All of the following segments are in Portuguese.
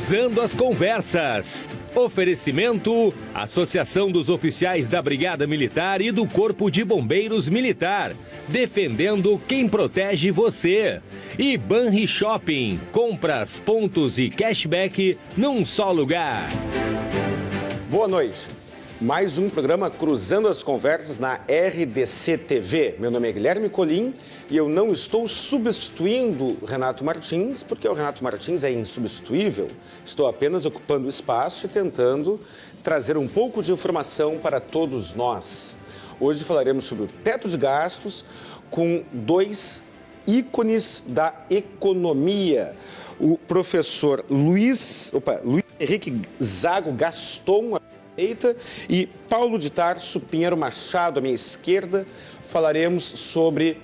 Cruzando as Conversas. Oferecimento: Associação dos Oficiais da Brigada Militar e do Corpo de Bombeiros Militar. Defendendo quem protege você. E Banri Shopping. Compras, pontos e cashback num só lugar. Boa noite mais um programa Cruzando as Conversas na RDC TV. Meu nome é Guilherme Colim e eu não estou substituindo Renato Martins, porque o Renato Martins é insubstituível. Estou apenas ocupando espaço e tentando trazer um pouco de informação para todos nós. Hoje falaremos sobre o teto de gastos com dois ícones da economia. O professor Luiz, opa, Luiz Henrique Zago Gaston direita e Paulo de Tarso Pinheiro Machado à minha esquerda. Falaremos sobre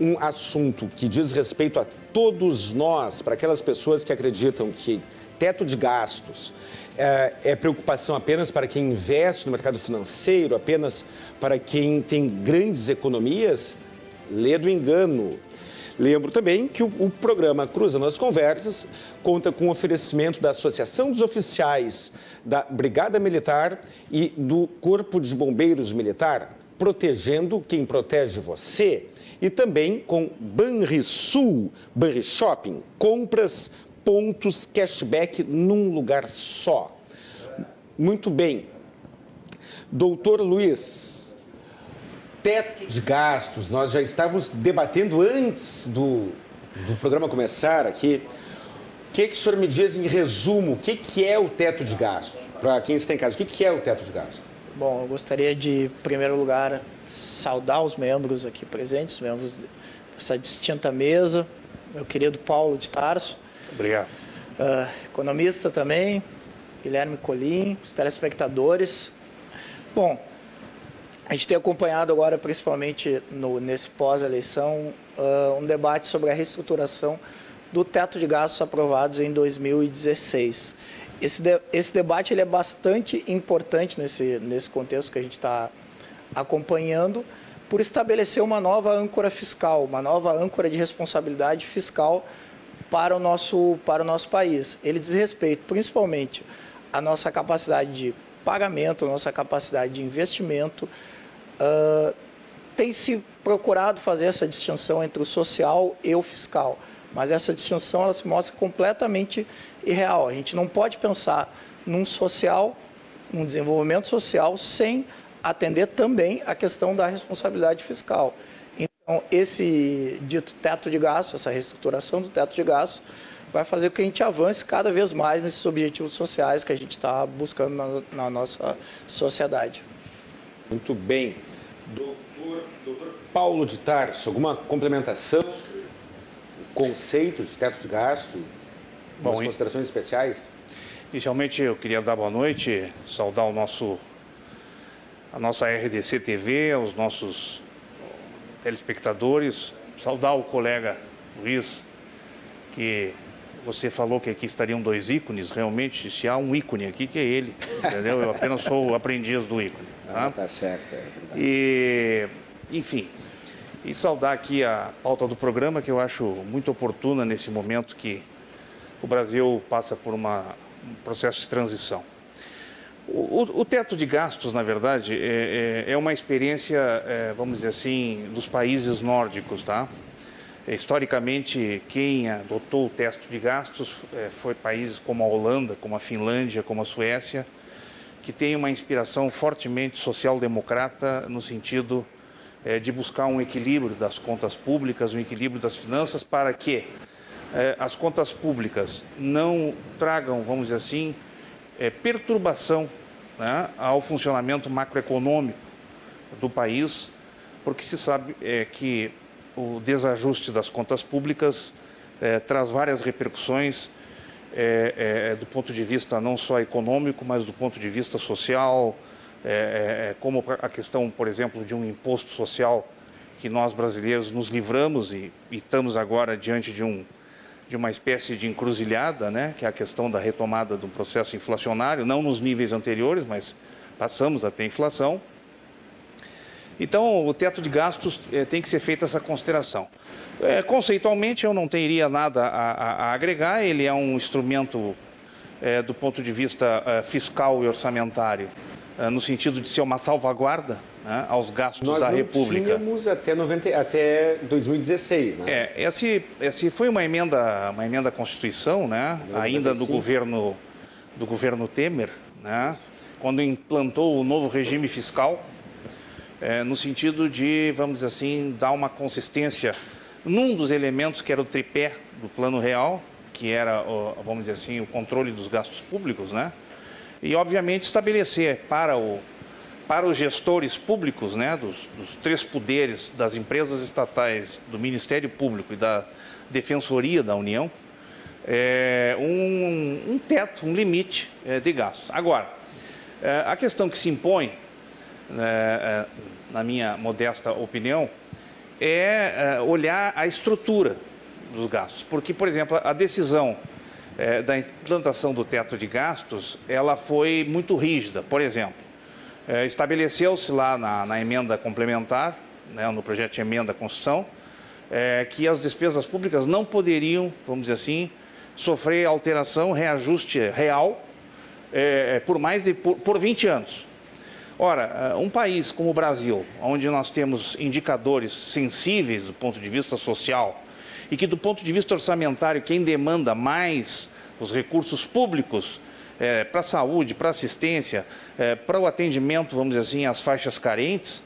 um assunto que diz respeito a todos nós, para aquelas pessoas que acreditam que teto de gastos é, é, preocupação apenas para quem investe no mercado financeiro, apenas para quem tem grandes economias, lê do engano. Lembro também que o, programa Cruzando as Conversas conta com o oferecimento da Associação dos Oficiais da Brigada Militar e do Corpo de Bombeiros Militar, protegendo quem protege você. E também com Banrisul, Banri Shopping, compras, pontos, cashback num lugar só. Muito bem. Doutor Luiz, teto de gastos, nós já estávamos debatendo antes do, do programa começar aqui que, que o senhor me diz em resumo, o que, que é o teto de gasto? Para quem está em casa, o que, que é o teto de gasto? Bom, eu gostaria de, em primeiro lugar, saudar os membros aqui presentes, membros dessa distinta mesa, meu querido Paulo de Tarso. Obrigado. Uh, economista também, Guilherme Colim, os telespectadores. Bom, a gente tem acompanhado agora, principalmente no, nesse pós-eleição, uh, um debate sobre a reestruturação do teto de gastos aprovados em 2016. Esse, de, esse debate ele é bastante importante nesse, nesse contexto que a gente está acompanhando, por estabelecer uma nova âncora fiscal, uma nova âncora de responsabilidade fiscal para o nosso, para o nosso país. Ele diz respeito principalmente à nossa capacidade de pagamento, nossa capacidade de investimento. Uh, tem se procurado fazer essa distinção entre o social e o fiscal mas essa distinção ela se mostra completamente irreal. A gente não pode pensar num social, num desenvolvimento social, sem atender também a questão da responsabilidade fiscal. Então, esse dito teto de gastos, essa reestruturação do teto de gastos, vai fazer com que a gente avance cada vez mais nesses objetivos sociais que a gente está buscando na, na, nossa sociedade. Muito bem. Doutor, doutor Paulo de Tarso, alguma complementação conceito de teto de gasto? Bom, considerações especiais? Inicialmente eu queria dar boa noite, saudar o nosso, a nossa RDC TV, aos nossos telespectadores, saudar o colega Luiz, que você falou que aqui estariam dois ícones, realmente, se há um ícone aqui, que é ele, entendeu? Eu apenas sou o aprendiz do ícone. Tá, ah, tá certo, é verdade. E, enfim, e saudar aqui a pauta do programa, que eu acho muito oportuna nesse momento que o Brasil passa por uma, um processo de transição. O, o, teto de gastos, na verdade, é, é, é uma experiência, é, vamos dizer assim, dos países nórdicos, tá? Historicamente, quem adotou o teto de gastos é, foi países como a Holanda, como a Finlândia, como a Suécia, que tem uma inspiração fortemente social-democrata no sentido é, de buscar um equilíbrio das contas públicas, um equilíbrio das finanças, para que é, as contas públicas não tragam, vamos dizer assim, é, perturbação né, ao funcionamento macroeconômico do país, porque se sabe é, que o desajuste das contas públicas é, traz várias repercussões é, do ponto de vista não só econômico, mas do ponto de vista social, é, é, é, como a questão, por exemplo, de um imposto social que nós brasileiros nos livramos e, e estamos agora diante de, um, de uma espécie de encruzilhada, né, que é a questão da retomada do processo inflacionário, não nos níveis anteriores, mas passamos a ter inflação. Então, o teto de gastos é, tem que ser feita essa consideração. Conceitualmente, eu não teria nada a, a, a, agregar, ele é um instrumento do ponto de vista fiscal e orçamentário, no sentido de ser uma salvaguarda né, aos gastos Nós da República. Tínhamos até, 90, até 2016, né? É, esse, esse foi uma emenda, uma emenda à Constituição, né, ainda do governo, do governo Temer, né, quando implantou o novo regime fiscal, é, no sentido de, vamos dizer assim, dar uma consistência num dos elementos que era o tripé do Plano Real, que era, vamos dizer assim, o controle dos gastos públicos, né? E, obviamente, estabelecer para, o, para os gestores públicos, né, dos, dos três poderes das empresas estatais, do Ministério Público e da Defensoria da União, é, um, um, teto, um limite é, de gastos. Agora, é, a questão que se impõe, né, é, na minha modesta opinião, é, é olhar a estrutura dos gastos. Porque, por exemplo, a decisão é, da implantação do teto de gastos, ela foi muito rígida. Por exemplo, é, estabeleceu-se lá na, na, emenda complementar, né, no projeto de emenda à Constituição, é, que as despesas públicas não poderiam, vamos dizer assim, sofrer alteração, reajuste real é, por mais de por, por 20 anos. Ora, é, um país como o Brasil, onde nós temos indicadores sensíveis do ponto de vista social, e que, do ponto de vista orçamentário, quem demanda mais os recursos públicos é, para a saúde, para a assistência, é, para o atendimento, vamos dizer assim, às faixas carentes,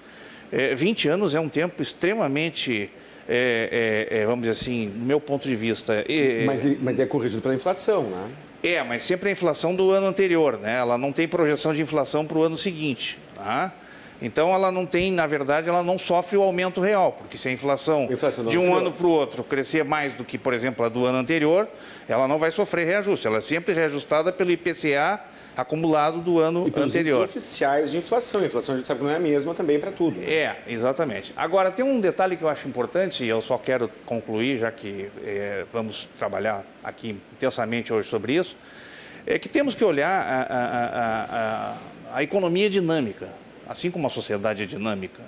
é, 20 anos é um tempo extremamente. É, é, é, vamos dizer assim, do meu ponto de vista. mas, mas é corrigido pela inflação, né? É, mas sempre a inflação do ano anterior, né? Ela não tem projeção de inflação para o ano seguinte. Tá? Então ela não tem, na verdade, ela não sofre o aumento real, porque se a inflação, inflação de um anterior. ano para o outro crescer mais do que, por exemplo, a do ano anterior, ela não vai sofrer reajuste. Ela é sempre reajustada pelo IPCA acumulado do ano e pelos anterior. oficiais de inflação. A inflação a gente sabe que não é a mesma também para tudo. Né? É, exatamente. Agora, tem um detalhe que eu acho importante, e eu só quero concluir, já que é, vamos trabalhar aqui intensamente hoje sobre isso, é que temos que olhar a, a, a, a economia dinâmica assim como a sociedade é dinâmica,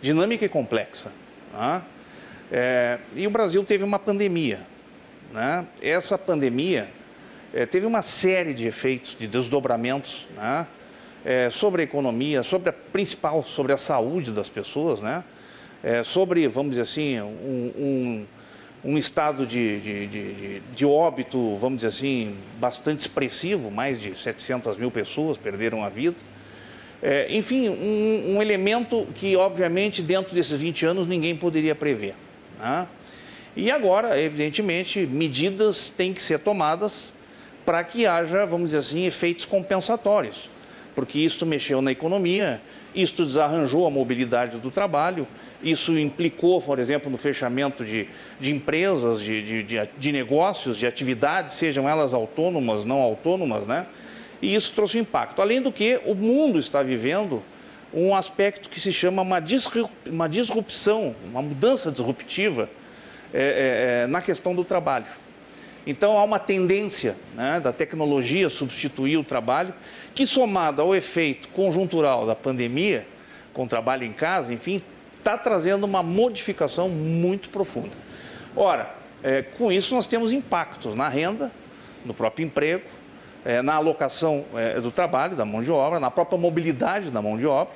dinâmica e complexa. Né? É, e o Brasil teve uma pandemia. Né? Essa pandemia é, teve uma série de efeitos, de desdobramentos né? é, sobre a economia, sobre a principal, sobre a saúde das pessoas, né? É, sobre, vamos dizer assim, um, um, um estado de, de, de, de, óbito, vamos dizer assim, bastante expressivo, mais de 700 mil pessoas perderam a vida. É, enfim, um, um, elemento que, obviamente, dentro desses 20 anos ninguém poderia prever. Né? E agora, evidentemente, medidas têm que ser tomadas para que haja, vamos dizer assim, efeitos compensatórios, porque isso mexeu na economia, isso desarranjou a mobilidade do trabalho, isso implicou, por exemplo, no fechamento de, de empresas, de, de, de negócios, de atividades, sejam elas autônomas, não autônomas, né? E isso trouxe um impacto. Além do que, o mundo está vivendo um aspecto que se chama uma, disrupção, uma mudança disruptiva é, é, é, na questão do trabalho. Então há uma tendência né, da tecnologia substituir o trabalho, que somado ao efeito conjuntural da pandemia, com o trabalho em casa, enfim, está trazendo uma modificação muito profunda. Ora, é, com isso nós temos impactos na renda, no próprio emprego, é, na alocação é, do trabalho, da mão de obra, na própria mobilidade da mão de obra.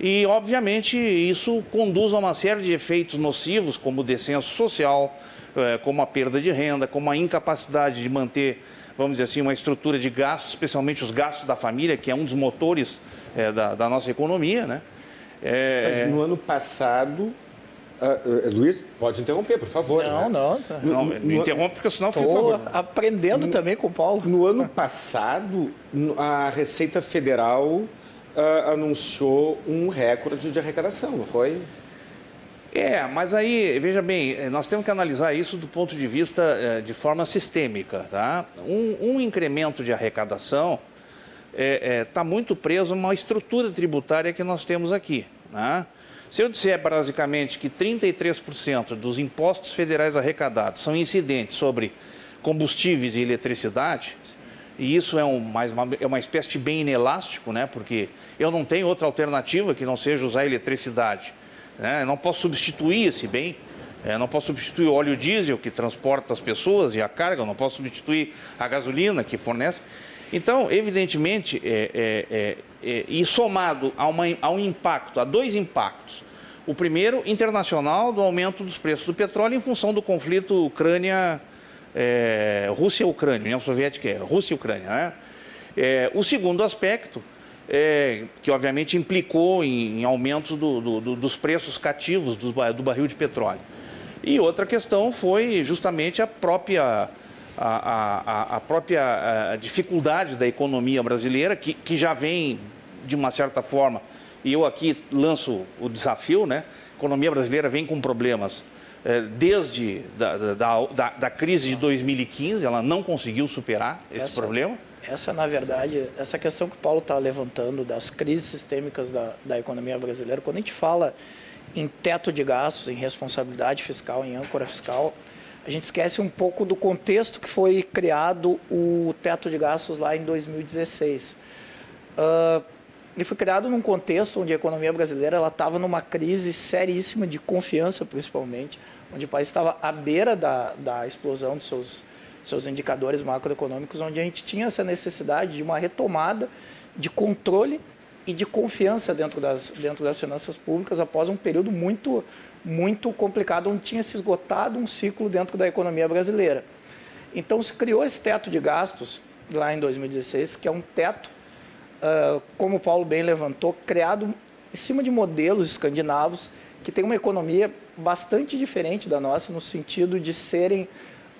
E, obviamente, isso conduz a uma série de efeitos nocivos, como o descenso social, é, como a perda de renda, como a incapacidade de manter, vamos dizer assim, uma estrutura de gastos, especialmente os gastos da família, que é um dos motores é, da, da, nossa economia. Né? É, Mas no ano passado, Uh, Luiz, pode interromper, por favor. Não, né? não. Tá. Não, me interrompe, porque senão, por favor. aprendendo no, também com o Paulo. No ano passado, a Receita Federal uh, anunciou um recorde de arrecadação, não foi? É, mas aí, veja bem, nós temos que analisar isso do ponto de vista uh, de forma sistêmica. Tá? Um, um incremento de arrecadação está é, é, tá muito preso a uma estrutura tributária que nós temos aqui. Né? Se eu disser basicamente que 33% dos impostos federais arrecadados são incidentes sobre combustíveis e eletricidade, e isso é, um, mais uma, é uma espécie de bem inelástico, né? porque eu não tenho outra alternativa que não seja usar eletricidade. Né? Eu não posso substituir esse bem É, não posso substituir o óleo diesel que transporta as pessoas e a carga, não posso substituir a gasolina que fornece. Então, evidentemente, é, é, é, é e somado a, uma, a um impacto, a dois impactos. O primeiro, internacional, do aumento dos preços do petróleo em função do conflito Ucrânia, é, Rússia-Ucrânia, União Soviética é Rússia e Ucrânia. Né? É, o segundo aspecto, é, que obviamente implicou em, em aumentos do, do, dos preços cativos do, do barril de petróleo. E outra questão foi justamente a própria, a, a, a própria a dificuldade da economia brasileira, que, que já vem, de uma certa forma, e eu aqui lanço o desafio, né? A economia brasileira vem com problemas é, desde da, da, da, da, crise de 2015, ela não conseguiu superar esse essa, problema. Essa, na verdade, essa questão que o Paulo está levantando das crises sistêmicas da, da economia brasileira, quando a gente fala em teto de gastos, em responsabilidade fiscal, em âncora fiscal, a gente esquece um pouco do contexto que foi criado o teto de gastos lá em 2016. Uh, ele foi criado num contexto onde a economia brasileira estava numa crise seríssima de confiança, principalmente, onde o país estava à beira da, da explosão dos seus, seus indicadores macroeconômicos, onde a gente tinha essa necessidade de uma retomada de controle e de confiança dentro das, dentro das finanças públicas após um período muito, muito complicado, onde tinha se esgotado um ciclo dentro da economia brasileira. Então se criou esse teto de gastos lá em 2016, que é um teto uh, como o Paulo bem levantou, criado em cima de modelos escandinavos que têm uma economia bastante diferente da nossa, no sentido de serem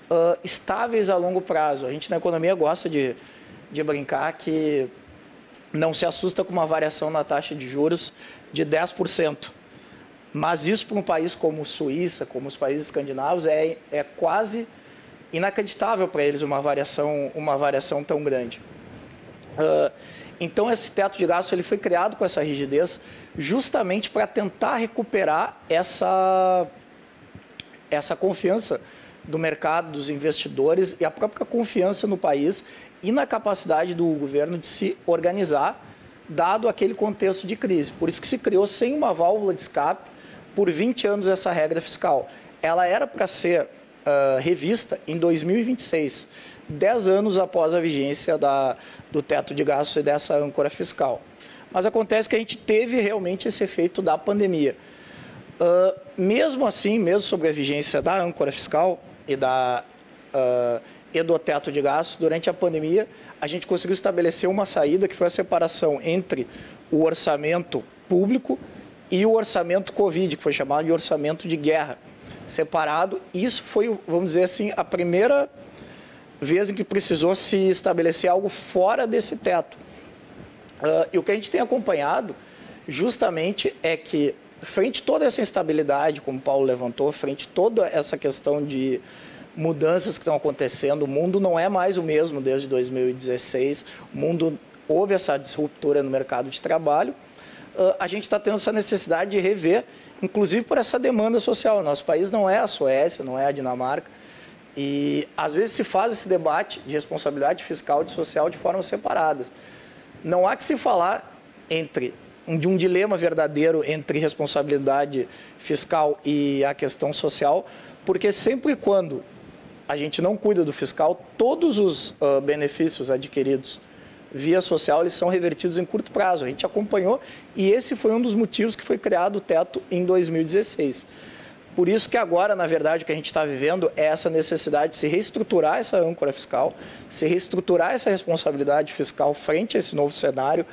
uh, estáveis a longo prazo. A gente na economia gosta de, de brincar que não se assusta com uma variação na taxa de juros de 10%. Mas isso para um país como Suíça, como os países escandinavos, é, é quase inacreditável para eles uma variação, uma variação tão grande. Uh, então esse teto de gastos ele foi criado com essa rigidez justamente para tentar recuperar essa essa confiança do mercado, dos investidores e a própria confiança no país e na capacidade do governo de se organizar dado aquele contexto de crise. Por isso que se criou sem uma válvula de escape por 20 anos essa regra fiscal. Ela era para ser uh, revista em 2026 dez anos após a vigência da, do teto de gastos e dessa âncora fiscal. Mas acontece que a gente teve realmente esse efeito da pandemia. Uh, mesmo assim, mesmo sobre a vigência da âncora fiscal e, da, uh, e do teto de gastos, durante a pandemia, a gente conseguiu estabelecer uma saída que foi a separação entre o orçamento público e o orçamento Covid, que foi chamado de orçamento de guerra, separado. Isso foi, vamos dizer assim, a primeira vez em que precisou se estabelecer algo fora desse teto. Uh, e o que a gente tem acompanhado justamente é que, frente a toda essa instabilidade, como o Paulo levantou, frente a toda essa questão de mudanças que estão acontecendo, o mundo não é mais o mesmo desde 2016, o mundo houve essa disruptura no mercado de trabalho, a gente está tendo essa necessidade de rever, inclusive por essa demanda social. Nosso país não é a Suécia, não é a Dinamarca, e às vezes se faz esse debate de responsabilidade fiscal e social de forma separadas. Não há que se falar entre de um dilema verdadeiro entre responsabilidade fiscal e a questão social, porque sempre quando a gente não cuida do fiscal, todos os uh, benefícios adquiridos via social eles são revertidos em curto prazo. A gente acompanhou e esse foi um dos motivos que foi criado o teto em 2016. Por isso que agora, na verdade, o que a gente está vivendo é essa necessidade de se reestruturar essa âncora fiscal, se reestruturar essa responsabilidade fiscal frente a esse novo cenário,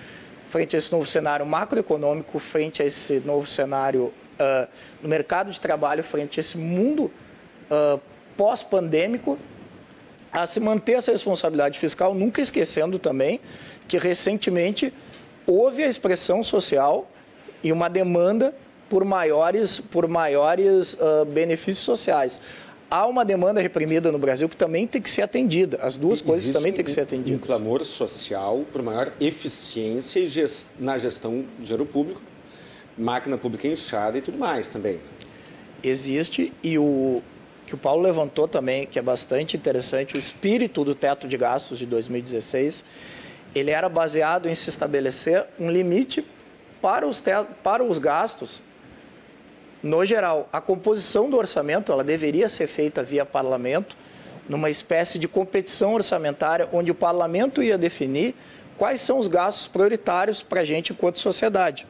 frente a esse novo cenário macroeconômico, frente a esse novo cenário uh, no mercado de trabalho, frente a esse mundo uh, pós-pandêmico, a se manter essa responsabilidade fiscal, nunca esquecendo também que recentemente houve a expressão social e uma demanda por maiores, por maiores uh, benefícios sociais. Há uma demanda reprimida no Brasil que também tem que ser atendida. As duas Existe coisas também têm que ser atendidas. Um clamor social por maior eficiência na gestão de dinheiro público, máquina pública inchada e tudo mais também. Existe e o que o Paulo levantou também, que é bastante interessante, o espírito do teto de gastos de 2016, ele era baseado em se estabelecer um limite para os, para os gastos no geral, a composição do orçamento ela deveria ser feita via parlamento, numa espécie de competição orçamentária, onde o parlamento ia definir quais são os gastos prioritários para a gente enquanto sociedade.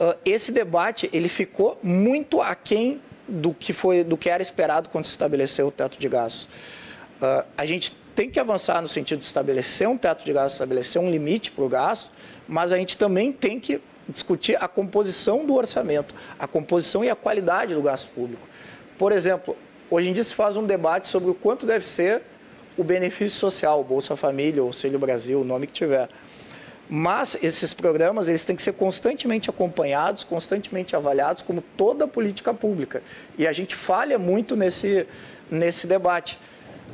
Uh, esse debate ele ficou muito aquém do que foi do que era esperado quando se estabeleceu o teto de gastos. Uh, a gente tem que avançar no sentido de estabelecer um teto de gastos, estabelecer um limite para o gasto, mas a gente também tem que discutir a composição do orçamento, a composição e a qualidade do gasto público. Por exemplo, hoje em dia se faz um debate sobre o quanto deve ser o benefício social, Bolsa Família, Auxílio Brasil, o nome que tiver. Mas esses programas eles têm que ser constantemente acompanhados, constantemente avaliados, como toda política pública. E a gente falha muito nesse, nesse debate.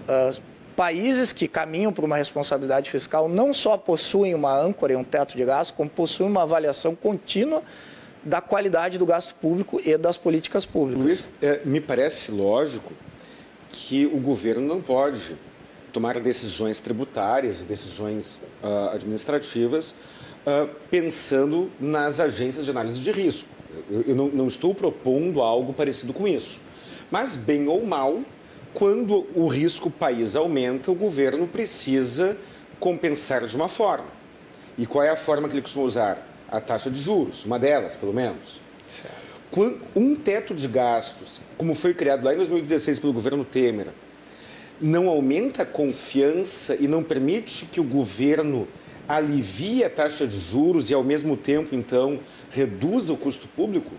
Uh, países que caminham para uma responsabilidade fiscal não só possuem uma âncora e um teto de gasto, como possuem uma avaliação contínua da qualidade do gasto público e das políticas públicas. Luiz, é, me parece lógico que o governo não pode tomar decisões tributárias, decisões uh, administrativas, uh, pensando nas agências de análise de risco. Eu, eu não, não estou propondo algo parecido com isso. Mas, bem ou mal, quando o risco país aumenta, o governo precisa compensar de uma forma. E qual é a forma que ele costuma usar? A taxa de juros, uma delas, pelo menos. Um teto de gastos, como foi criado lá em 2016 pelo governo Temer, não aumenta a confiança e não permite que o governo alivie a taxa de juros e, ao mesmo tempo, então, reduza o custo público?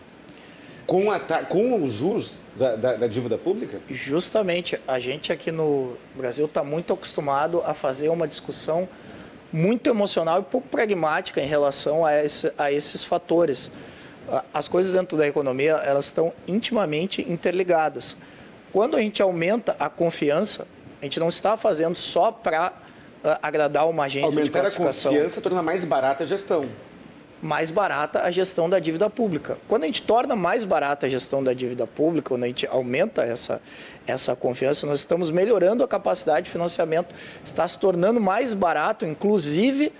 Com, a, com os juros da, da, da, dívida pública? Justamente, a gente aqui no Brasil está muito acostumado a fazer uma discussão muito emocional e pouco pragmática em relação a, esse, a esses fatores. As coisas dentro da economia elas estão intimamente interligadas. Quando a gente aumenta a confiança, a gente não está fazendo só para uh, agradar uma agência Aumentar de classificação. Aumentar a confiança torna mais barata a gestão mais barata a gestão da dívida pública. Quando a gente torna mais barata a gestão da dívida pública, quando a gente aumenta essa, essa confiança, nós estamos melhorando a capacidade de financiamento, está se tornando mais barato, inclusive,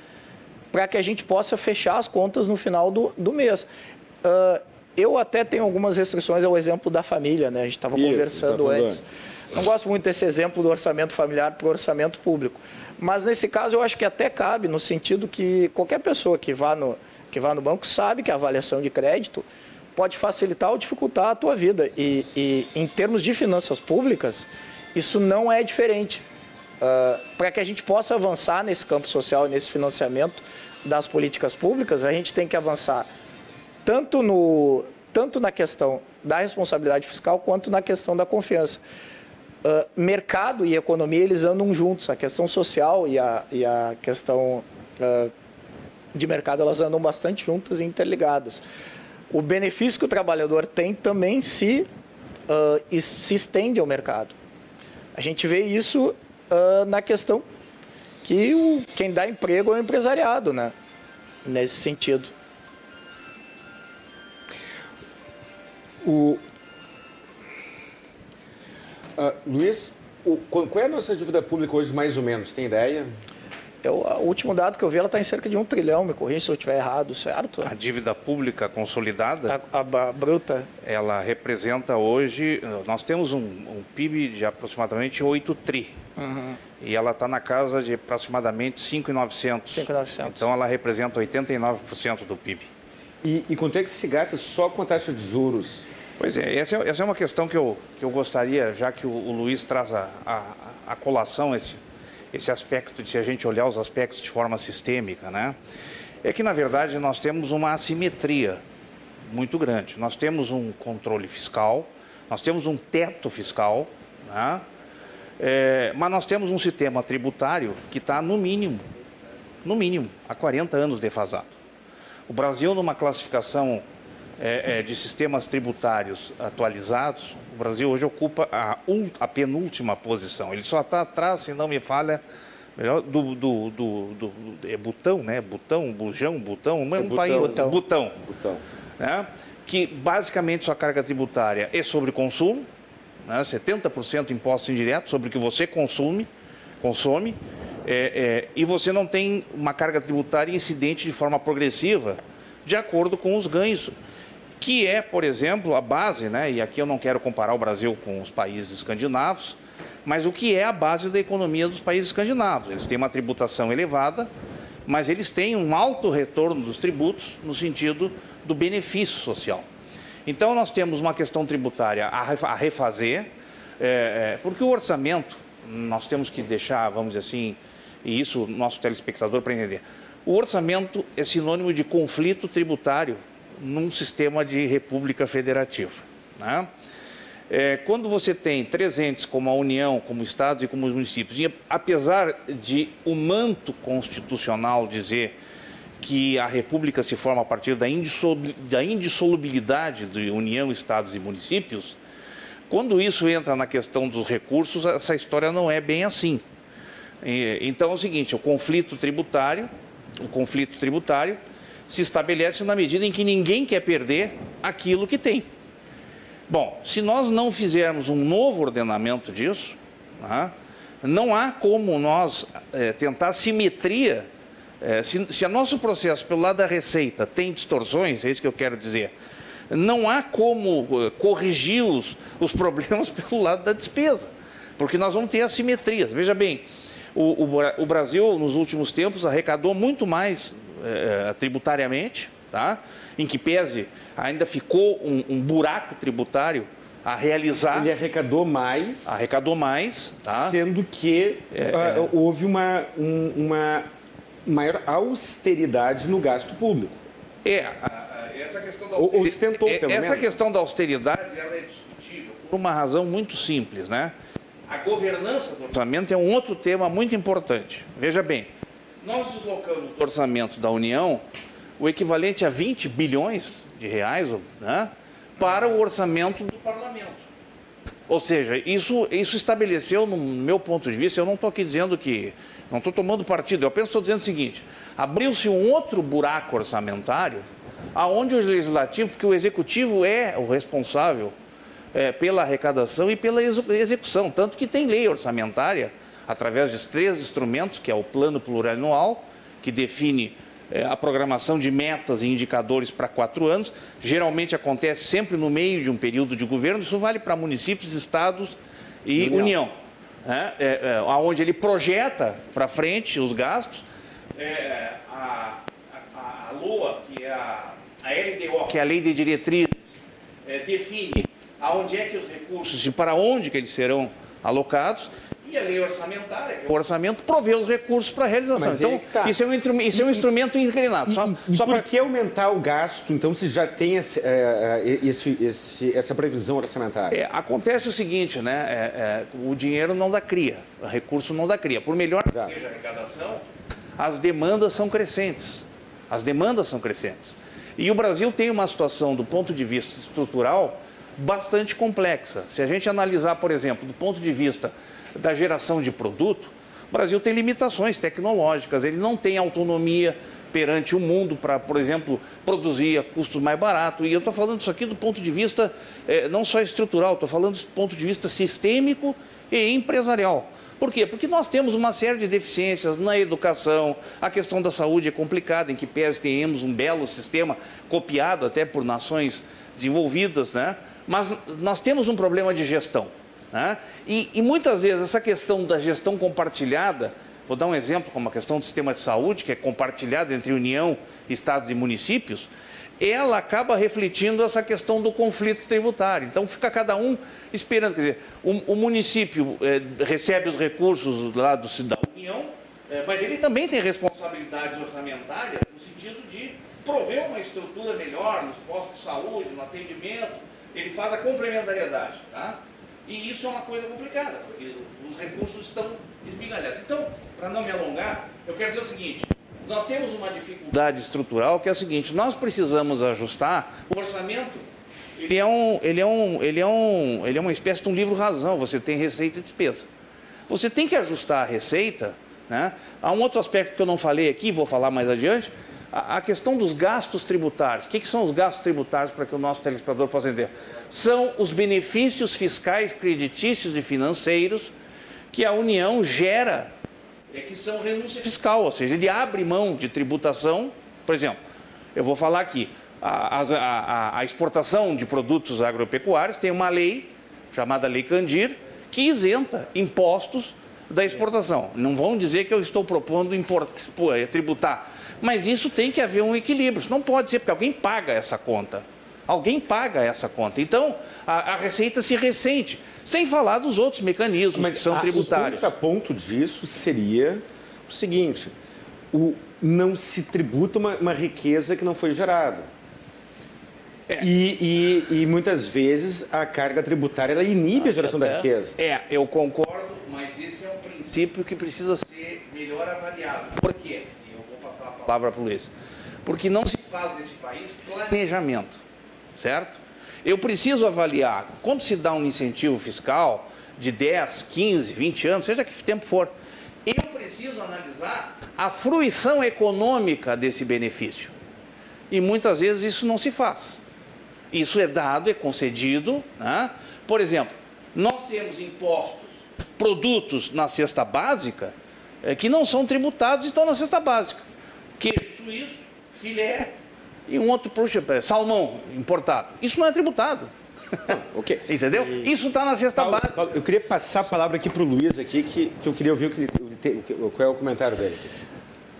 para que a gente possa fechar as contas no final do, do mês. Uh, eu até tenho algumas restrições ao exemplo da família, né? A gente estava conversando tá antes. antes. Não gosto muito desse exemplo do orçamento familiar para o orçamento público. Mas nesse caso eu acho que até cabe, no sentido que qualquer pessoa que vá no, que vai no banco sabe que a avaliação de crédito pode facilitar ou dificultar a tua vida. E, e em termos de finanças públicas, isso não é diferente. Uh, Para que a gente possa avançar nesse campo social e nesse financiamento das políticas públicas, a gente tem que avançar tanto, no, tanto na questão da responsabilidade fiscal quanto na questão da confiança. Uh, mercado e economia eles andam juntos, a questão social e a, e a questão uh, de mercado elas andam bastante juntas e interligadas. O benefício que o trabalhador tem também se, uh, se estende ao mercado. A gente vê isso na questão que o, quem dá emprego é o empresariado, né? nesse sentido. O, uh, Luiz, o, qual é a nossa dívida pública hoje, mais ou menos? Tem ideia? Eu, o último dado que eu vi, ela está em cerca de um trilhão, me corrija se eu estiver errado, certo? A dívida pública consolidada? A, a, a bruta? Ela representa hoje, nós temos um, um PIB de aproximadamente 8 tri. Uhum. E ela está na casa de aproximadamente 5,900. 5,900. Então ela representa 89% do PIB. E, e quanto é que se gasta só com a taxa de juros? Pois é, essa é, essa é uma questão que eu, que eu gostaria, já que o, o Luiz traz a, a, a colação esse esse aspecto de se a gente olhar os aspectos de forma sistêmica, né? É que na verdade nós temos uma assimetria muito grande. Nós temos um controle fiscal, nós temos um teto fiscal, né? É, mas nós temos um sistema tributário que está no mínimo, no mínimo, há 40 anos defasado. O Brasil, numa classificação é, é, de sistemas tributários atualizados, o Brasil hoje ocupa a, a penúltima posição. Ele só está atrás, se não me falha, do, do, do, do, é Butão, né? Butão, Bujão, Butão, um, é um país. Butão. Butão. Butão. Né? Que basicamente sua carga tributária é sobre consumo, né? 70% impostos indiretos sobre o que você consome, consome, é, é, e você não tem uma carga tributária incidente de forma progressiva, de acordo com os ganhos que é, por exemplo, a base, né, e aqui eu não quero comparar o Brasil com os países escandinavos, mas o que é a base da economia dos países escandinavos. Eles têm uma tributação elevada, mas eles têm um alto retorno dos tributos no sentido do benefício social. Então, nós temos uma questão tributária a refazer, é, é, porque o orçamento, nós temos que deixar, vamos dizer assim, e isso nosso telespectador para entender, o orçamento é sinônimo de conflito tributário num sistema de república federativa. Né? É, quando você tem três entes como a União, como estados e como os municípios, e apesar de o manto constitucional dizer que a República se forma a partir da, indissolubilidade de União, Estados e municípios, quando isso entra na questão dos recursos, essa história não é bem assim. Então é o seguinte, o conflito tributário, o conflito tributário se estabelece na medida em que ninguém quer perder aquilo que tem. Bom, se nós não fizermos um novo ordenamento disso, né, não há como nós é, tentar simetria. É, se, se o nosso processo pelo lado da receita tem distorções, é isso que eu quero dizer, não há como eh, corrigir os, os problemas pelo lado da despesa, porque nós vamos ter assimetrias. Veja bem, o, o, o Brasil, nos últimos tempos, arrecadou muito mais é, tributariamente, tá? em que pese ainda ficou um, um, buraco tributário a realizar. Ele arrecadou mais. Arrecadou mais, tá? Sendo que é, uh, houve uma, um, uma maior austeridade no gasto público. É, essa questão da austeridade. Ostentou, é, essa menos. questão da austeridade ela é discutível por uma razão muito simples, né? A governança do orçamento é um outro tema muito importante. Veja bem, nós deslocamos do orçamento da União o equivalente a 20 bilhões de reais né, para o orçamento do parlamento. Ou seja, isso, isso estabeleceu, no meu ponto de vista, eu não estou aqui dizendo que. Não estou tomando partido, eu apenas estou dizendo o seguinte: abriu-se um outro buraco orçamentário, aonde o legislativo, porque o executivo é o responsável é, pela arrecadação e pela execução. Tanto que tem lei orçamentária, através de três instrumentos, que é o plano plurianual, que define é, a programação de metas e indicadores para quatro anos. Geralmente acontece sempre no meio de um período de governo. Isso vale para municípios, estados e União. União né? é, é, onde ele projeta para frente os gastos. É, a, a, a, LOA, que é a, a LDO, que é a Lei de Diretrizes, é, define aonde é que os recursos e para onde que eles serão alocados. E a lei orçamentária, o orçamento provê os recursos para a realização. Mas então, tá. isso, é um, isso é um instrumento inclinado. Só, e, só por pra... que aumentar o gasto, então, se já tem esse, é, é, esse, esse, essa previsão orçamentária? É, acontece o seguinte, né? É, é, o dinheiro não dá cria, o recurso não dá cria. Por melhor que Exato. seja a arrecadação, as demandas são crescentes. As demandas são crescentes. E o Brasil tem uma situação, do ponto de vista estrutural, bastante complexa. Se a gente analisar, por exemplo, do ponto de vista da geração de produto, o Brasil tem limitações tecnológicas, ele não tem autonomia perante o mundo para, por exemplo, produzir a custos mais baratos. E eu estou falando isso aqui do ponto de vista eh, não só estrutural, estou falando do ponto de vista sistêmico e empresarial. Por quê? Porque nós temos uma série de deficiências na educação, a questão da saúde é complicada, em que pese tenhamos um belo sistema copiado até por nações desenvolvidas, né? mas nós temos um problema de gestão. Né? E, e, muitas vezes essa questão da gestão compartilhada, vou dar um exemplo como a questão do sistema de saúde, que é compartilhada entre União, Estados e municípios, ela acaba refletindo essa questão do conflito tributário. Então fica cada um esperando, quer dizer, o, o município é, recebe os recursos lá do, da União, é, mas ele também tem responsabilidades orçamentárias no sentido de prover uma estrutura melhor nos postos de saúde, no atendimento, ele faz a complementariedade. Tá? E isso é uma coisa complicada, porque os recursos estão esmigalhados. Então, para não me alongar, eu quero dizer o seguinte: nós temos uma dificuldade estrutural que é a seguinte: nós precisamos ajustar o orçamento. Ele é, um, ele, é um, ele, é um, ele é uma espécie de um livro razão, você tem receita e despesa. Você tem que ajustar a receita. Né? Há um outro aspecto que eu não falei aqui, vou falar mais adiante, a, questão dos gastos tributários. O que, que são os gastos tributários para que o nosso telespectador possa entender? São os benefícios fiscais, creditícios e financeiros que a União gera, é que são renúncia fiscal, ou seja, ele abre mão de tributação. Por exemplo, eu vou falar aqui, a, a, a exportação de produtos agropecuários, tem uma lei chamada Lei Candir, que isenta impostos da exportação. Não vão dizer que eu estou propondo import, tributar, mas isso tem que haver um equilíbrio. Isso não pode ser porque alguém paga essa conta. Alguém paga essa conta. Então, a, a receita se ressente, sem falar dos outros mecanismos mas que são a, tributários. O contraponto disso seria o seguinte: o, não se tributa uma, uma riqueza que não foi gerada. É. E, e, e, muitas vezes a carga tributária ela inibe a geração da riqueza. É, eu concordo, mas esse é um princípio que precisa ser melhor avaliado. Por quê? Eu vou passar a palavra para o Luiz. Porque não se faz nesse país planejamento, certo? Eu preciso avaliar quando se dá um incentivo fiscal de 10, 15, 20 anos, seja que tempo for, eu preciso analisar a fruição econômica desse benefício. E muitas vezes isso não se faz. Isso é dado, é concedido. Né? Por exemplo, nós temos impostos, produtos na cesta básica é, que não são tributados e estão na cesta básica. Queijo suíço, filé e um outro, puxa, salmão importado. Isso não é tributado. ok. Entendeu? E... Isso está na cesta Paulo, básica. Paulo, eu queria passar a palavra aqui para o Luiz, aqui, que, que eu queria ouvir o que ele, qual é o comentário dele. Aqui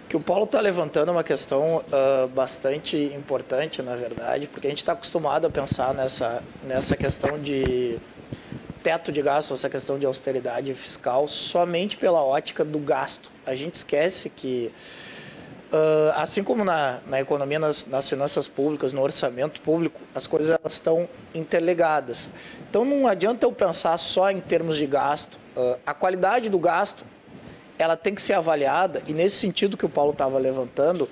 que o Paulo está levantando uma questão uh, bastante importante, na verdade, porque a gente está acostumado a pensar nessa, nessa questão de teto de gasto, essa questão de austeridade fiscal, somente pela ótica do gasto. A gente esquece que, uh, assim como na, na economia, nas, nas, finanças públicas, no orçamento público, as coisas elas estão interligadas. Então não adianta eu pensar só em termos de gasto. Uh, a qualidade do gasto ela tem que ser avaliada, e nesse sentido que o Paulo estava levantando,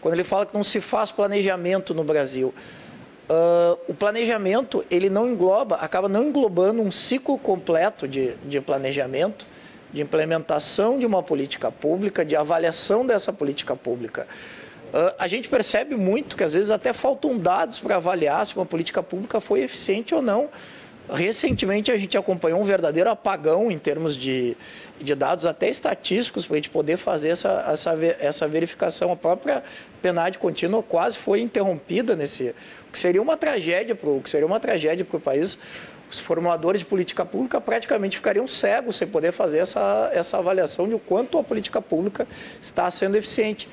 quando ele fala que não se faz planejamento no Brasil. Uh, o planejamento, ele não engloba, acaba não englobando um ciclo completo de, de planejamento, de implementação de uma política pública, de avaliação dessa política pública. Uh, a gente percebe muito que às vezes até faltam dados para avaliar se uma política pública foi eficiente ou não Recentemente a gente acompanhou um verdadeiro apagão em termos de, de dados, até estatísticos, para a gente poder fazer essa, essa, essa verificação. A própria PNAD contínua quase foi interrompida nesse. O que seria uma tragédia para o país. Os formuladores de política pública praticamente ficariam cegos sem poder fazer essa, essa avaliação de o quanto a política pública está sendo eficiente.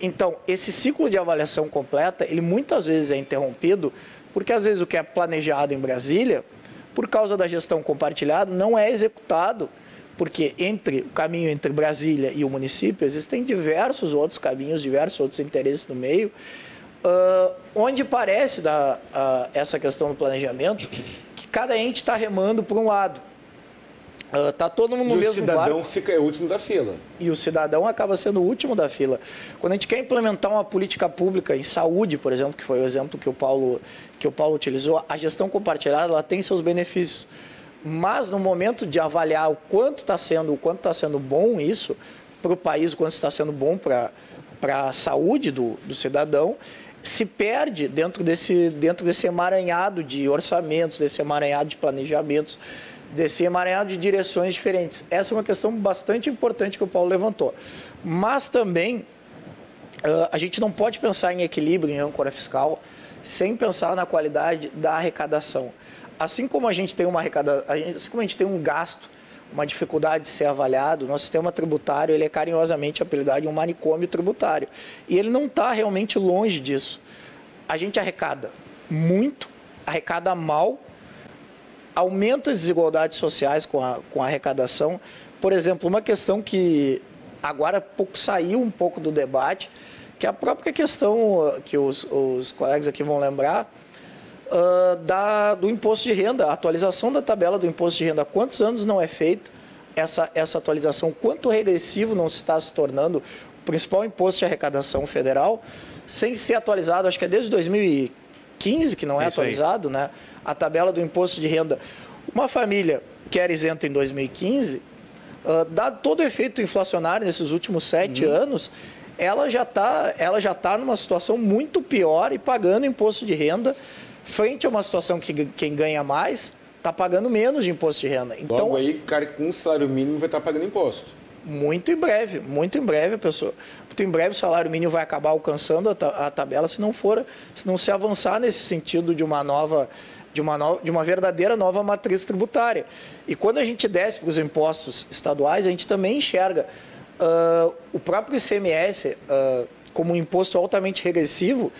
Então, esse ciclo de avaliação completa, ele muitas vezes é interrompido, porque às vezes o que é planejado em Brasília por causa da gestão compartilhada, não é executado, porque entre o caminho entre Brasília e o município existem diversos outros caminhos, diversos outros interesses no meio, uh, onde parece da, uh, essa questão do planejamento cada ente está remando por um lado. Está ah, uh, todo mundo no mesmo. E o cidadão barco. fica é o último da fila. E o cidadão acaba sendo o último da fila. Quando a gente quer implementar uma política pública em saúde, por exemplo, que foi o exemplo que o Paulo, que o Paulo utilizou, a gestão compartilhada ela tem seus benefícios. Mas no momento de avaliar o quanto está sendo, o quanto está sendo bom isso para o país, o quanto está sendo bom para a saúde do, do cidadão, se perde dentro desse, dentro desse emaranhado de orçamentos, desse emaranhado de planejamentos desse emaranhado de direções diferentes. Essa é uma questão bastante importante que o Paulo levantou. Mas também a gente não pode pensar em equilíbrio, em âncora fiscal, sem pensar na qualidade da arrecadação. Assim como a gente tem uma arrecadação, assim como a gente tem um gasto, uma dificuldade de ser avaliado, nosso sistema tributário ele é carinhosamente apelidado de um manicômio tributário. E ele não está realmente longe disso. A gente arrecada muito, arrecada mal aumenta as desigualdades sociais com a, com a arrecadação. Por exemplo, uma questão que agora pouco saiu um pouco do debate, que é a própria questão que os, os colegas aqui vão lembrar, uh, da, do imposto de renda, a atualização da tabela do imposto de renda. Quantos anos não é feita essa, essa atualização? Quanto regressivo não se está se tornando o principal imposto de arrecadação federal, sem ser atualizado, acho que é desde 2015 que não é atualizado, aí. né? a tabela do imposto de renda. Uma família que era isenta em 2015, uh, dado todo o efeito inflacionário nesses últimos sete uhum. anos, ela já está ela já tá numa situação muito pior e pagando imposto de renda frente a uma situação que quem ganha mais está pagando menos de imposto de renda. Então, Logo aí, cara com um salário mínimo vai estar tá pagando imposto. muito em breve, muito em breve, pessoa. Muito em breve o salário mínimo vai acabar alcançando a, ta a tabela se não for, se não se avançar nesse sentido de uma nova de uma, no, de uma verdadeira nova matriz tributária. E quando a gente desce para os impostos estaduais, a gente também enxerga uh, o próprio ICMS uh, como um imposto altamente regressivo,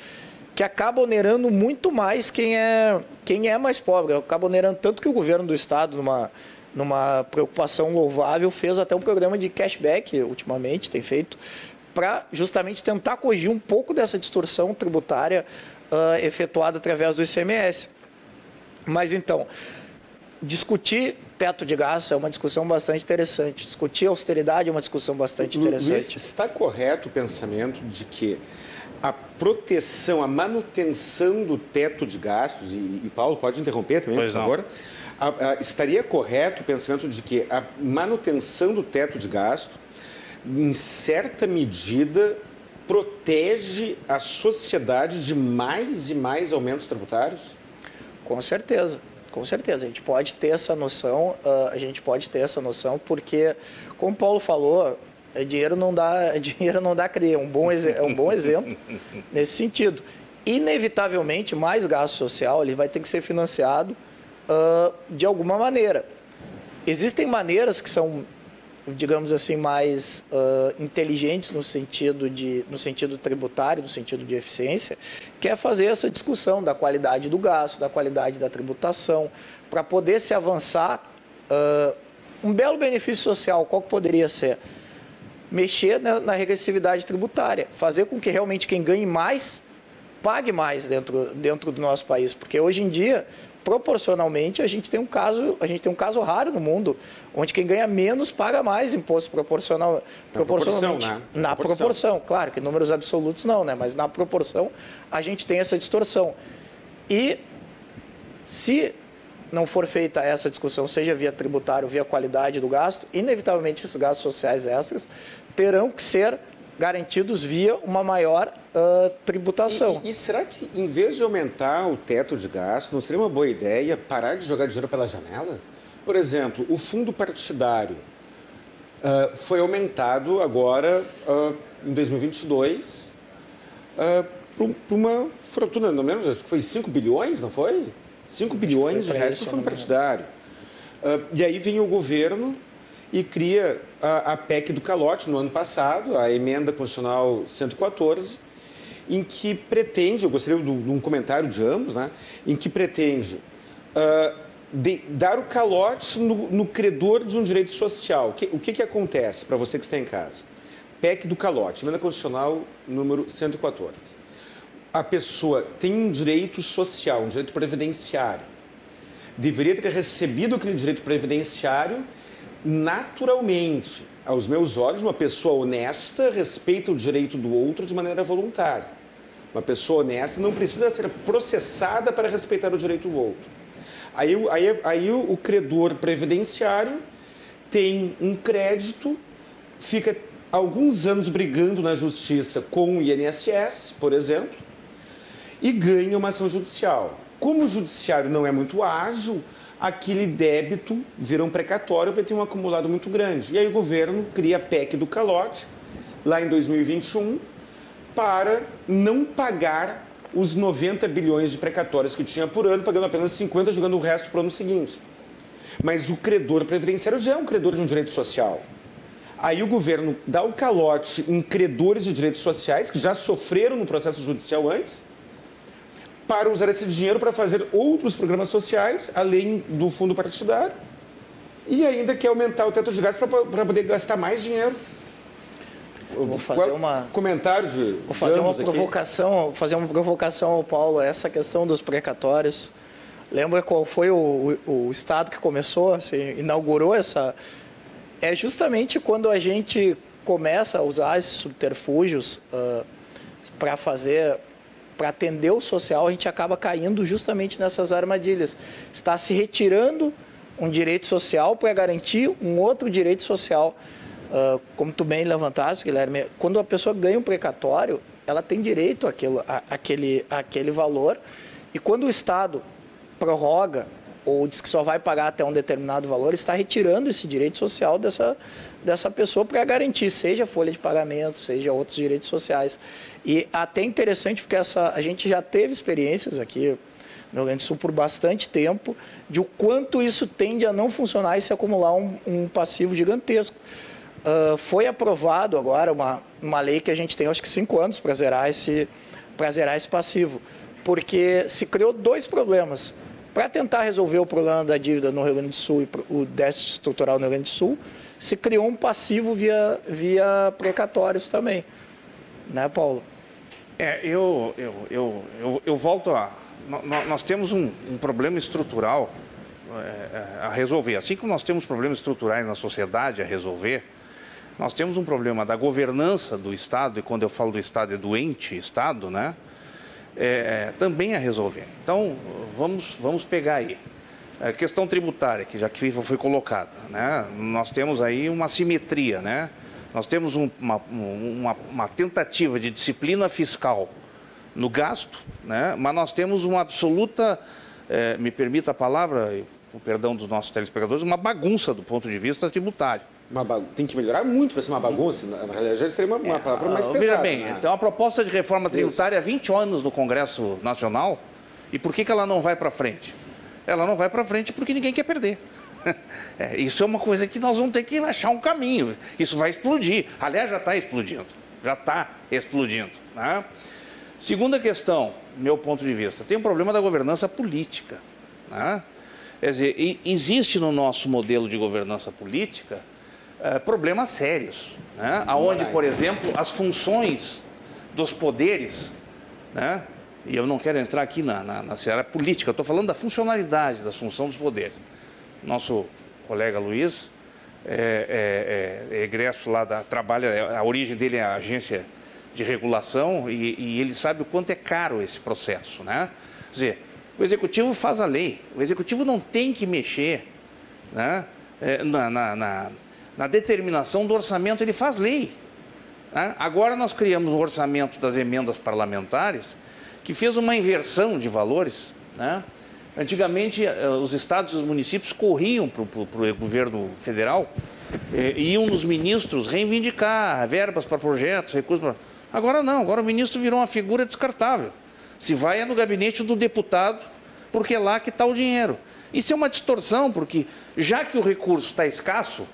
que acaba onerando muito mais quem é, quem é mais pobre. Acaba onerando tanto que o governo do estado, numa, numa preocupação louvável, fez até um programa de cashback ultimamente, tem feito, para justamente tentar corrigir um pouco dessa distorção tributária uh, efetuada através do ICMS. Mas então, discutir teto de gastos é uma discussão bastante interessante. Discutir austeridade é uma discussão bastante interessante. Luiz, está correto o pensamento de que a proteção, a manutenção do teto de gastos, e, e Paulo pode interromper também, pois por não. favor, a, a, estaria correto o pensamento de que a manutenção do teto de gasto, em certa medida, protege a sociedade de mais e mais aumentos tributários? Com certeza, com certeza. A gente pode ter essa noção, uh, a gente pode ter essa noção, porque, como o Paulo falou, dinheiro não dá, dinheiro não dá cria, é um bom, é um bom exemplo nesse sentido. Inevitavelmente, mais gasto social ele vai ter que ser financiado uh, de alguma maneira. Existem maneiras que são digamos assim, mais uh, inteligentes no sentido, de, no sentido tributário, no sentido de eficiência, que é fazer essa discussão da qualidade do gasto, da qualidade da tributação, para poder se avançar. Uh, um belo benefício social, qual que poderia ser? Mexer na, na regressividade tributária, fazer com que realmente quem ganhe mais pague mais dentro, dentro do nosso país, porque hoje em dia proporcionalmente a gente tem um caso a gente tem um caso raro no mundo onde quem ganha menos paga mais imposto proporcional na proporcionalmente. proporção, né? na proporção. proporção claro que números absolutos não né? Mas na proporção a gente tem essa distorção. E se não for feita essa discussão seja via tributário via qualidade do gasto inevitavelmente esses gastos sociais extras terão que ser garantidos via uma maior uh, tributação. E, e, será que, em vez de aumentar o teto de gasto, não seria uma boa ideia parar de jogar dinheiro pela janela? Por exemplo, o fundo partidário uh, foi aumentado agora, uh, em 2022, para uma fortuna, não menos, acho que foi 5 bilhões, não foi? 5 bilhões de reais para o fundo partidário. e aí vem o governo e cria a, a PEC do calote no ano passado, a emenda constitucional 114, em que pretende, eu gostaria de, um comentário de ambos, né, em que pretende uh, de, dar o calote no, no, credor de um direito social. O que, o que, que acontece para você que está em casa? PEC do calote, emenda constitucional número 114. A pessoa tem um direito social, um direito previdenciário. Deveria ter recebido aquele direito previdenciário naturalmente. Aos meus olhos, uma pessoa honesta respeita o direito do outro de maneira voluntária. Uma pessoa honesta não precisa ser processada para respeitar o direito do outro. Aí, aí, aí o, credor previdenciário tem um crédito, fica alguns anos brigando na justiça com o INSS, por exemplo, e ganha uma ação judicial. Como o judiciário não é muito ágil, aquele débito vira um precatório porque tem um acumulado muito grande. E aí o governo cria a PEC do calote, lá em 2021, para não pagar os 90 bilhões de precatórios que tinha por ano, pagando apenas 50, jogando o resto para o ano seguinte. Mas o credor previdenciário já é um credor de um direito social. Aí o governo dá o calote em credores de direitos sociais que já sofreram no processo judicial antes para usar esse dinheiro para fazer outros programas sociais, além do fundo partidário, e ainda quer aumentar o teto de gastos para poder gastar mais dinheiro. Vou fazer Qual, uma comentário de Vou fazer uma provocação, aqui. fazer uma provocação ao Paulo essa questão dos precatórios. Lembra qual foi o, o, o estado que começou, assim, inaugurou essa é justamente quando a gente começa a usar esses subterfúgios uh, para fazer para atender o social, a gente acaba caindo justamente nessas armadilhas. Está se retirando um direito social para garantir um outro direito social. Uh, como tu bem levantaste, Guilherme, quando a pessoa ganha um precatório, ela tem direito àquilo, à, àquele, àquele valor. E quando o Estado prorroga ou diz que só vai pagar até um determinado valor, está retirando esse direito social dessa, dessa pessoa para garantir, seja folha de pagamento, seja outros direitos sociais. E até interessante porque essa, a gente já teve experiências aqui no Rio Grande do Sul por bastante tempo de o quanto isso tende a não funcionar e se acumular um, um passivo gigantesco. Uh, foi aprovado agora uma, uma lei que a gente tem, acho que cinco anos para zerar esse zerar esse passivo, porque se criou dois problemas. Para tentar resolver o problema da dívida no Rio Grande do Sul e o déficit estrutural no Rio Grande do Sul, se criou um passivo via, via precatórios também. Né, Paulo? É, eu, eu, eu, eu, eu volto a. Nós temos um, um problema estrutural é, é, a resolver. Assim como nós temos problemas estruturais na sociedade a resolver, nós temos um problema da governança do Estado, e quando eu falo do Estado é doente Estado, né? É, é, também a resolver. Então, vamos, vamos pegar aí. A questão tributária, que já que foi colocada, né? nós temos aí uma simetria, né? Nós temos um, uma, uma, uma, tentativa de disciplina fiscal no gasto, né? mas nós temos uma absoluta, é, me permita a palavra, com perdão dos nossos telespectadores, uma bagunça do ponto de vista tributário. Tem que melhorar muito para ser uma bagunça. Na realidade, seria uma, uma é, palavra mais pesada. Veja bem, né? então a proposta de reforma tributária há 20 anos no Congresso Nacional. E por que, que ela não vai para frente? Ela não vai para frente porque ninguém quer perder. É, isso é uma coisa que nós vamos ter que achar um caminho. Isso vai explodir. Aliás, já está explodindo. Já está explodindo. Né? Segunda questão, meu ponto de vista, tem um problema da governança política. Né? Quer dizer, existe no nosso modelo de governança política é, problemas sérios, né? aonde, por exemplo, as funções dos poderes, né? e eu não quero entrar aqui na, na, na seara política, estou falando da funcionalidade da função dos poderes. Nosso colega Luiz é, é, é, é egresso lá da trabalha, a origem dele é a agência de regulação e, e, ele sabe o quanto é caro esse processo, né? Quer dizer, o executivo faz a lei, o executivo não tem que mexer, né? É, na, na, na na determinação do orçamento, ele faz lei. Né? Agora nós criamos um orçamento das emendas parlamentares que fez uma inversão de valores. Né? Antigamente, eh, os estados e os municípios corriam para o governo federal e iam nos ministros reivindicar verbas para projetos, recursos para... Agora não, agora o ministro virou uma figura descartável. Se vai é no gabinete do deputado, porque é lá que está o dinheiro. Isso é uma distorção, porque já que o recurso está escasso,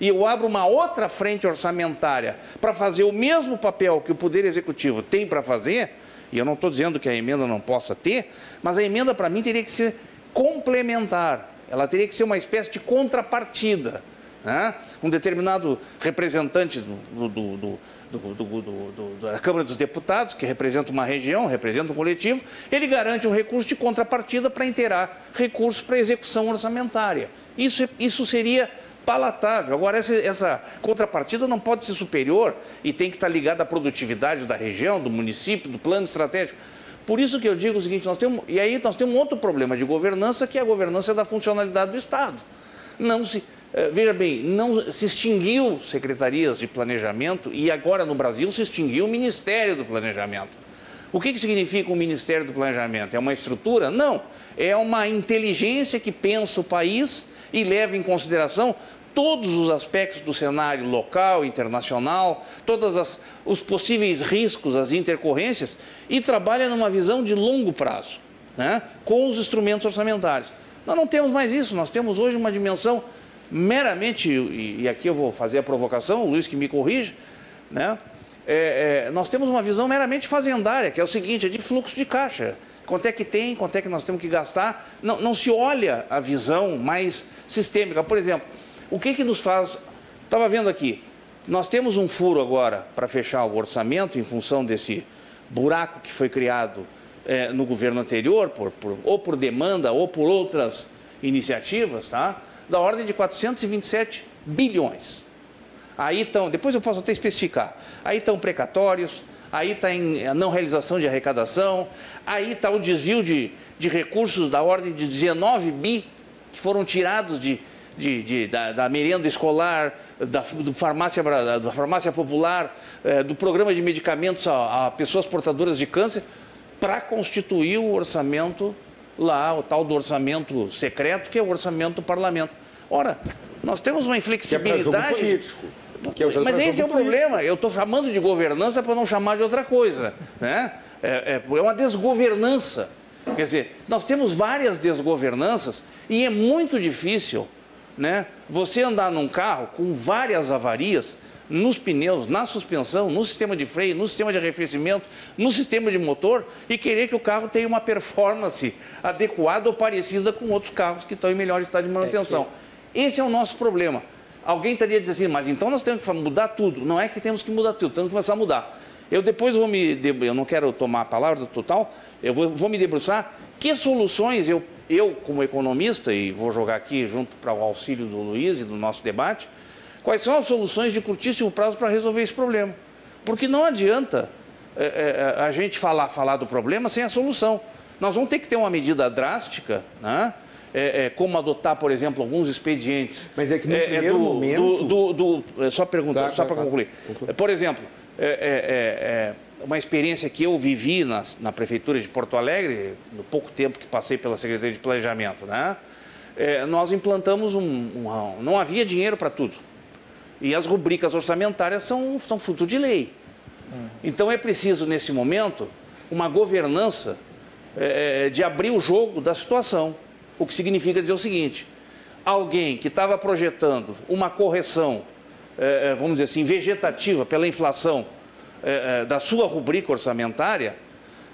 e eu abro uma outra frente orçamentária para fazer o mesmo papel que o Poder Executivo tem para fazer, e eu não estou dizendo que a emenda não possa ter, mas a emenda para mim teria que ser complementar, ela teria que ser uma espécie de contrapartida. Né? Um determinado representante do, do, do do, do, do, da Câmara dos Deputados, que representa uma região, representa um coletivo, ele garante um recurso de contrapartida para inteirar recursos para execução orçamentária. Isso, isso seria palatável. Agora, essa, essa, contrapartida não pode ser superior e tem que estar ligada à produtividade da região, do município, do plano estratégico. Por isso que eu digo o seguinte, nós temos, e aí nós temos um outro problema de governança, que é a governança da funcionalidade do Estado. Não se, eh, veja bem, não se extinguiu secretarias de planejamento e agora no Brasil se extinguiu o Ministério do Planejamento. O que, que significa o Ministério do Planejamento? É uma estrutura? Não. É uma inteligência que pensa o país e leva em consideração todos os aspectos do cenário local, internacional, todos os possíveis riscos, as intercorrências, e trabalha numa visão de longo prazo, né, com os instrumentos orçamentários. Nós não temos mais isso, nós temos hoje uma dimensão meramente, e, aqui eu vou fazer a provocação, o Luiz que me corrige, né, é, é, nós temos uma visão meramente fazendária, que é o seguinte, é de fluxo de caixa. Quanto é que tem, quanto é que nós temos que gastar. Não, não se olha a visão mais sistêmica. Por exemplo, o que, que nos faz. Estava vendo aqui, nós temos um furo agora para fechar o orçamento em função desse buraco que foi criado é, no governo anterior, por, por, ou por demanda ou por outras iniciativas, tá? da ordem de 427 bilhões. Aí estão, depois eu posso até especificar, aí estão precatórios, aí está a não realização de arrecadação, aí está o desvio de, de recursos da ordem de 19 bi que foram tirados de, de, de, da, da, merenda escolar, da, do farmácia, da farmácia popular, é, do programa de medicamentos a, a pessoas portadoras de câncer, para constituir o orçamento lá, o tal do orçamento secreto, que é o orçamento do parlamento. Ora, nós temos uma inflexibilidade. Que é político. Que é Mas esse é o político. problema. Eu estou chamando de governança para não chamar de outra coisa. Né? É, é, é uma desgovernança. Quer dizer, nós temos várias desgovernanças e é muito difícil né, você andar num carro com várias avarias nos pneus, na suspensão, no sistema de freio, no sistema de arrefecimento, no sistema de motor e querer que o carro tenha uma performance adequada ou parecida com outros carros que estão em melhor estado de manutenção. É que... Esse é o nosso problema. Alguém estaria dizendo assim, mas então nós temos que mudar tudo. Não é que temos que mudar tudo, temos que começar a mudar. Eu depois vou me. Eu não quero tomar a palavra total, eu vou, vou me debruçar que soluções eu, eu, como economista, e vou jogar aqui junto para o auxílio do Luiz e do nosso debate, quais são as soluções de curtíssimo prazo para resolver esse problema. Porque não adianta é, é, a gente falar, falar do problema sem a solução. Nós vamos ter que ter uma medida drástica, né? É, é, como adotar, por exemplo, alguns expedientes. Mas é que no é, é primeiro do, momento... Do, do, do, só perguntar, tá, só tá, para tá. concluir. Por exemplo, é, uma experiência que eu vivi na, na, Prefeitura de Porto Alegre, no pouco tempo que passei pela Secretaria de Planejamento, né? É, nós implantamos um, um, Não havia dinheiro para tudo. E as rubricas orçamentárias são, são fruto de lei. Hum. Então é preciso, nesse momento, uma governança é, é, de abrir o jogo da situação. O que significa dizer o seguinte: alguém que estava projetando uma correção, é, é, vamos dizer assim, vegetativa pela inflação é, é, da sua rubrica orçamentária,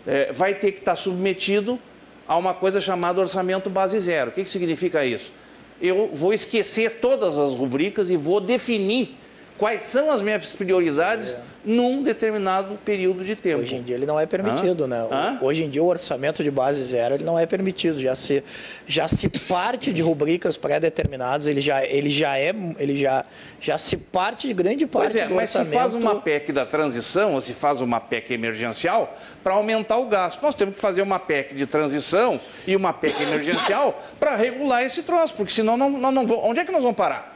é, vai ter que estar submetido a uma coisa chamada orçamento base zero. O que significa isso? Eu vou esquecer todas as rubricas e vou definir quais são as minhas prioridades é. num determinado período de tempo. Hoje em dia ele não é permitido, Hã? né? Hã? Hoje em dia o orçamento de base zero ele não é permitido, já se já se parte de rubricas pré-determinadas, ele já ele já é ele já já se parte de grande parte pois é, do mas orçamento... se faz uma PEC da transição ou se faz uma PEC emergencial para aumentar o gasto, nós temos que fazer uma PEC de transição e uma PEC emergencial para regular esse troço, porque senão não, não, não onde é que nós vamos parar?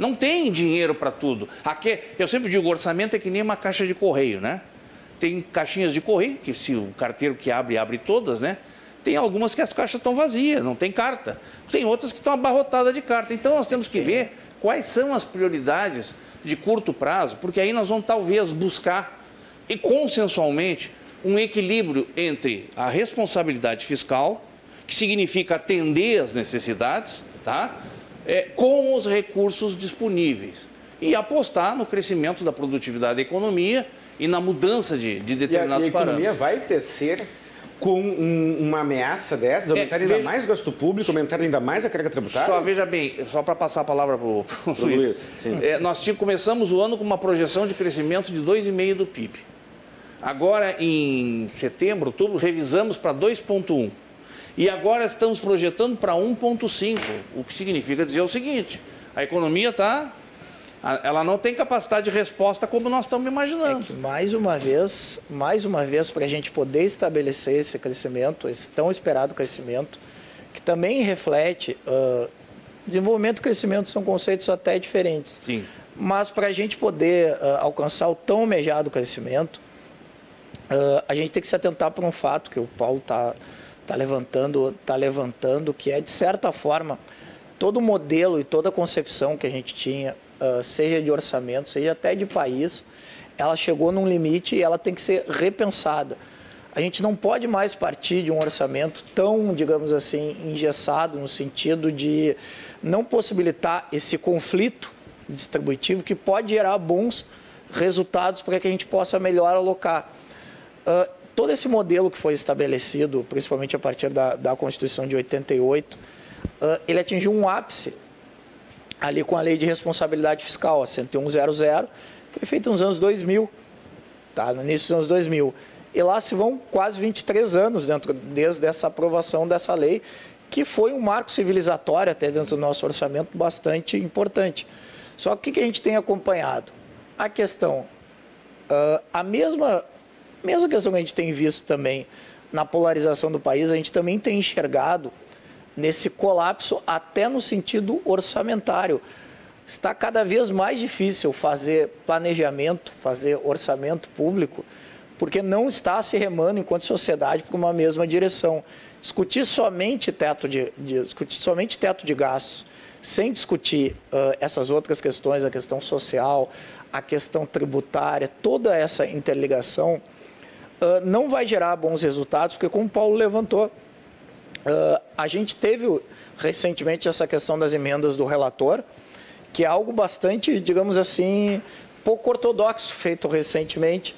Não tem dinheiro para tudo. Aqui, eu sempre digo, orçamento é que nem uma caixa de correio, né? Tem caixinhas de correio, que se o carteiro que abre, abre todas, né? Tem algumas que as caixas estão vazias, não tem carta. Tem outras que estão abarrotadas de carta. Então nós temos que ver quais são as prioridades de curto prazo, porque aí nós vamos talvez buscar e consensualmente um equilíbrio entre a responsabilidade fiscal, que significa atender às necessidades, tá? É, com os recursos disponíveis e apostar no crescimento da produtividade da economia e na mudança de, de determinados. E a, e a economia vai crescer com um, uma ameaça dessas, aumentar é, ainda veja, mais o gasto público, aumentar ainda mais a carga tributária? Só veja bem, só para passar a palavra para o Luiz. Luiz é, nós começamos o ano com uma projeção de crescimento de 2,5% do PIB. Agora, em setembro, outubro, revisamos para 2,1%. E agora estamos projetando para 1,5, o que significa dizer o seguinte: a economia está. Ela não tem capacidade de resposta como nós estamos imaginando. É que, mais uma vez, mais uma vez, para a gente poder estabelecer esse crescimento, esse tão esperado crescimento, que também reflete uh, desenvolvimento e crescimento são conceitos até diferentes. Sim. Mas para a gente poder uh, alcançar o tão almejado crescimento, uh, a gente tem que se atentar para um fato que o Paulo está está levantando, tá levantando, que é de certa forma todo o modelo e toda a concepção que a gente tinha, uh, seja de orçamento, seja até de país, ela chegou num limite e ela tem que ser repensada. A gente não pode mais partir de um orçamento tão, digamos assim, engessado no sentido de não possibilitar esse conflito distributivo que pode gerar bons resultados para que a gente possa melhor alocar. Uh, todo esse modelo que foi estabelecido, principalmente a partir da, da Constituição de 88, uh, ele atingiu um ápice ali com a Lei de Responsabilidade Fiscal, a 10100, foi feita nos anos 2000, tá? no início dos anos 2000. E lá se vão quase 23 anos dentro, desde essa aprovação dessa lei, que foi um marco civilizatório até dentro do nosso orçamento bastante importante. Só que o que a gente tem acompanhado? A questão, uh, a mesma mesma questão que a gente tem visto também na polarização do país, a gente também tem enxergado nesse colapso até no sentido orçamentário. Está cada vez mais difícil fazer planejamento, fazer orçamento público, porque não está se remando enquanto sociedade para uma mesma direção. Discutir somente teto de, de discutir somente teto de gastos sem discutir uh, essas outras questões, a questão social, a questão tributária, toda essa interligação, uh, não vai gerar bons resultados, porque como o Paulo levantou, uh, a gente teve recentemente essa questão das emendas do relator, que é algo bastante, digamos assim, pouco ortodoxo feito recentemente.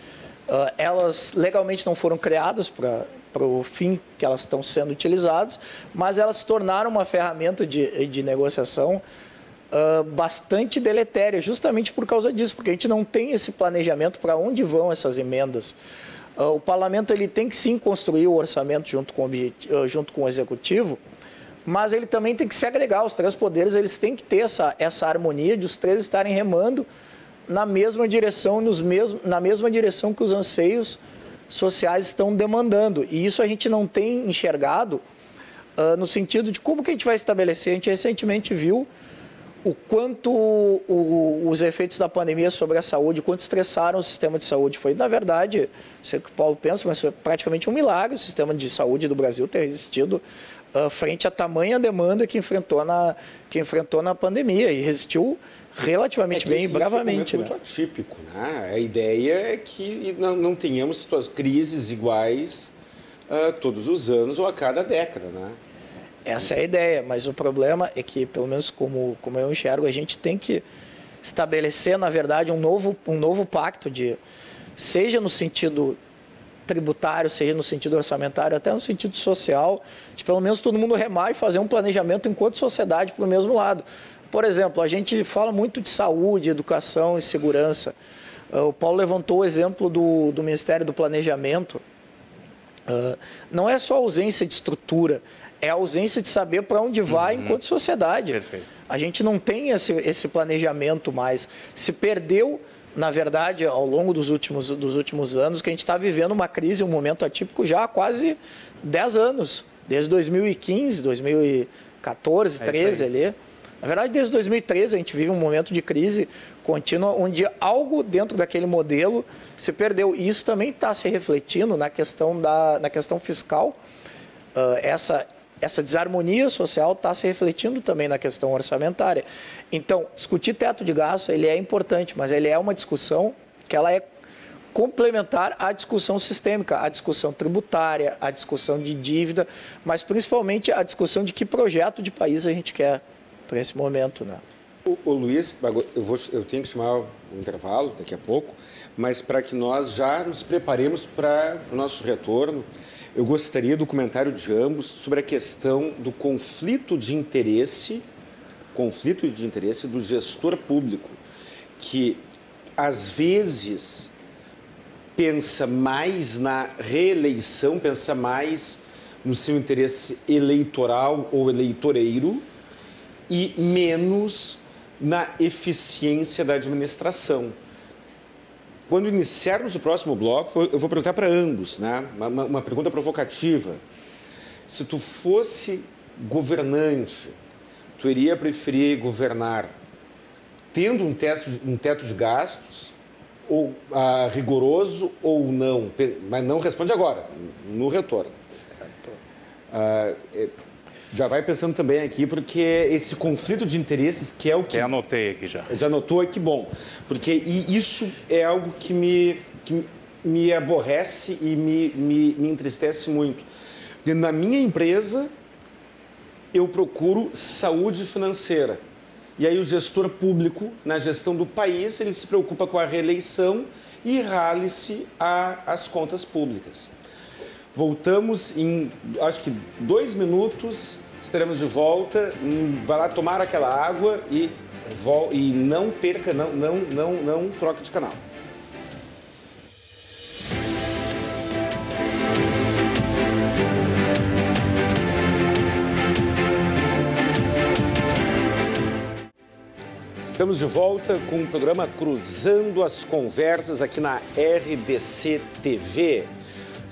elas legalmente não foram criadas para para o fim que elas estão sendo utilizadas, mas elas se tornaram uma ferramenta de, de negociação uh, bastante deletéria, justamente por causa disso, porque a gente não tem esse planejamento para onde vão essas emendas. Uh, o parlamento ele tem que sim construir o orçamento junto com o, uh, junto com o executivo, mas ele também tem que se agregar. Os três poderes eles têm que ter essa, essa harmonia de os três estarem remando na mesma direção, nos mesmos, na mesma direção que os anseios sociais estão demandando. E isso a gente não tem enxergado uh, no sentido de como que a gente vai estabelecer. A gente recentemente viu o quanto o, os efeitos da pandemia sobre a saúde, quanto estressaram o sistema de saúde. Foi, na verdade, sei o que o Paulo pensa, mas foi praticamente um milagre o sistema de saúde do Brasil ter resistido uh, frente à tamanha demanda que enfrentou na, que enfrentou na pandemia e resistiu relativamente é bem e bravamente. É um né? muito atípico. Né? A ideia é que não, não tenhamos crises iguais uh, todos os anos ou a cada década. Né? Essa é a ideia, mas o problema é que, pelo menos como, como eu enxergo, a gente tem que estabelecer, na verdade, um novo, um novo pacto de, seja no sentido tributário, seja no sentido orçamentário, até no sentido social, de pelo menos todo mundo remar e fazer um planejamento enquanto sociedade para o mesmo lado. Por exemplo, a gente fala muito de saúde, educação e segurança. Uh, o Paulo levantou o exemplo do, do Ministério do Planejamento. Uh, não é só ausência de estrutura, é a ausência de saber para onde vai uhum. enquanto sociedade. Perfeito. A gente não tem esse, esse planejamento mais. Se perdeu, na verdade, ao longo dos últimos, dos últimos anos, que a gente está vivendo uma crise, um momento atípico já há quase 10 anos. Desde 2015, 2014, 2013 é ali. Na verdade, desde 2013 a gente vive um momento de crise contínua onde algo dentro daquele modelo se perdeu. E isso também está se refletindo na questão, da, na questão fiscal. Uh, essa, essa desarmonia social está se refletindo também na questão orçamentária. Então, discutir teto de gasto ele é importante, mas ele é uma discussão que ela é complementar à discussão sistêmica, à discussão tributária, à discussão de dívida, mas principalmente à discussão de que projeto de país a gente quer para esse momento, né? O, o Luiz, eu, vou, eu tenho que chamar o intervalo daqui a pouco, mas para que nós já nos preparemos para o nosso retorno, eu gostaria do comentário de ambos sobre a questão do conflito de interesse, conflito de interesse do gestor público, que às vezes pensa mais na reeleição, pensa mais no seu interesse eleitoral ou eleitoreiro, e menos na eficiência da administração. Quando iniciarmos o próximo bloco, eu vou perguntar para ambos, né? uma, uma pergunta provocativa. Se tu fosse governante, tu iria preferir governar tendo um teto, um teto de gastos ou ah, rigoroso ou não? Mas não responde agora, no retorno. Ah, é, já vai pensando também aqui, porque esse conflito de interesses, que é o que. Já anotei aqui já. Já anotou, que bom. Porque isso é algo que me, que me aborrece e me, me, me entristece muito. Na minha empresa, eu procuro saúde financeira. E aí o gestor público, na gestão do país, ele se preocupa com a reeleição e rale-se às contas públicas. Voltamos em, acho que, dois minutos, estaremos de volta. Hum, vai lá tomar aquela água e, e não perca, não, não, não, não troque de canal. Estamos de volta com o programa Cruzando as Conversas aqui na RDC TV.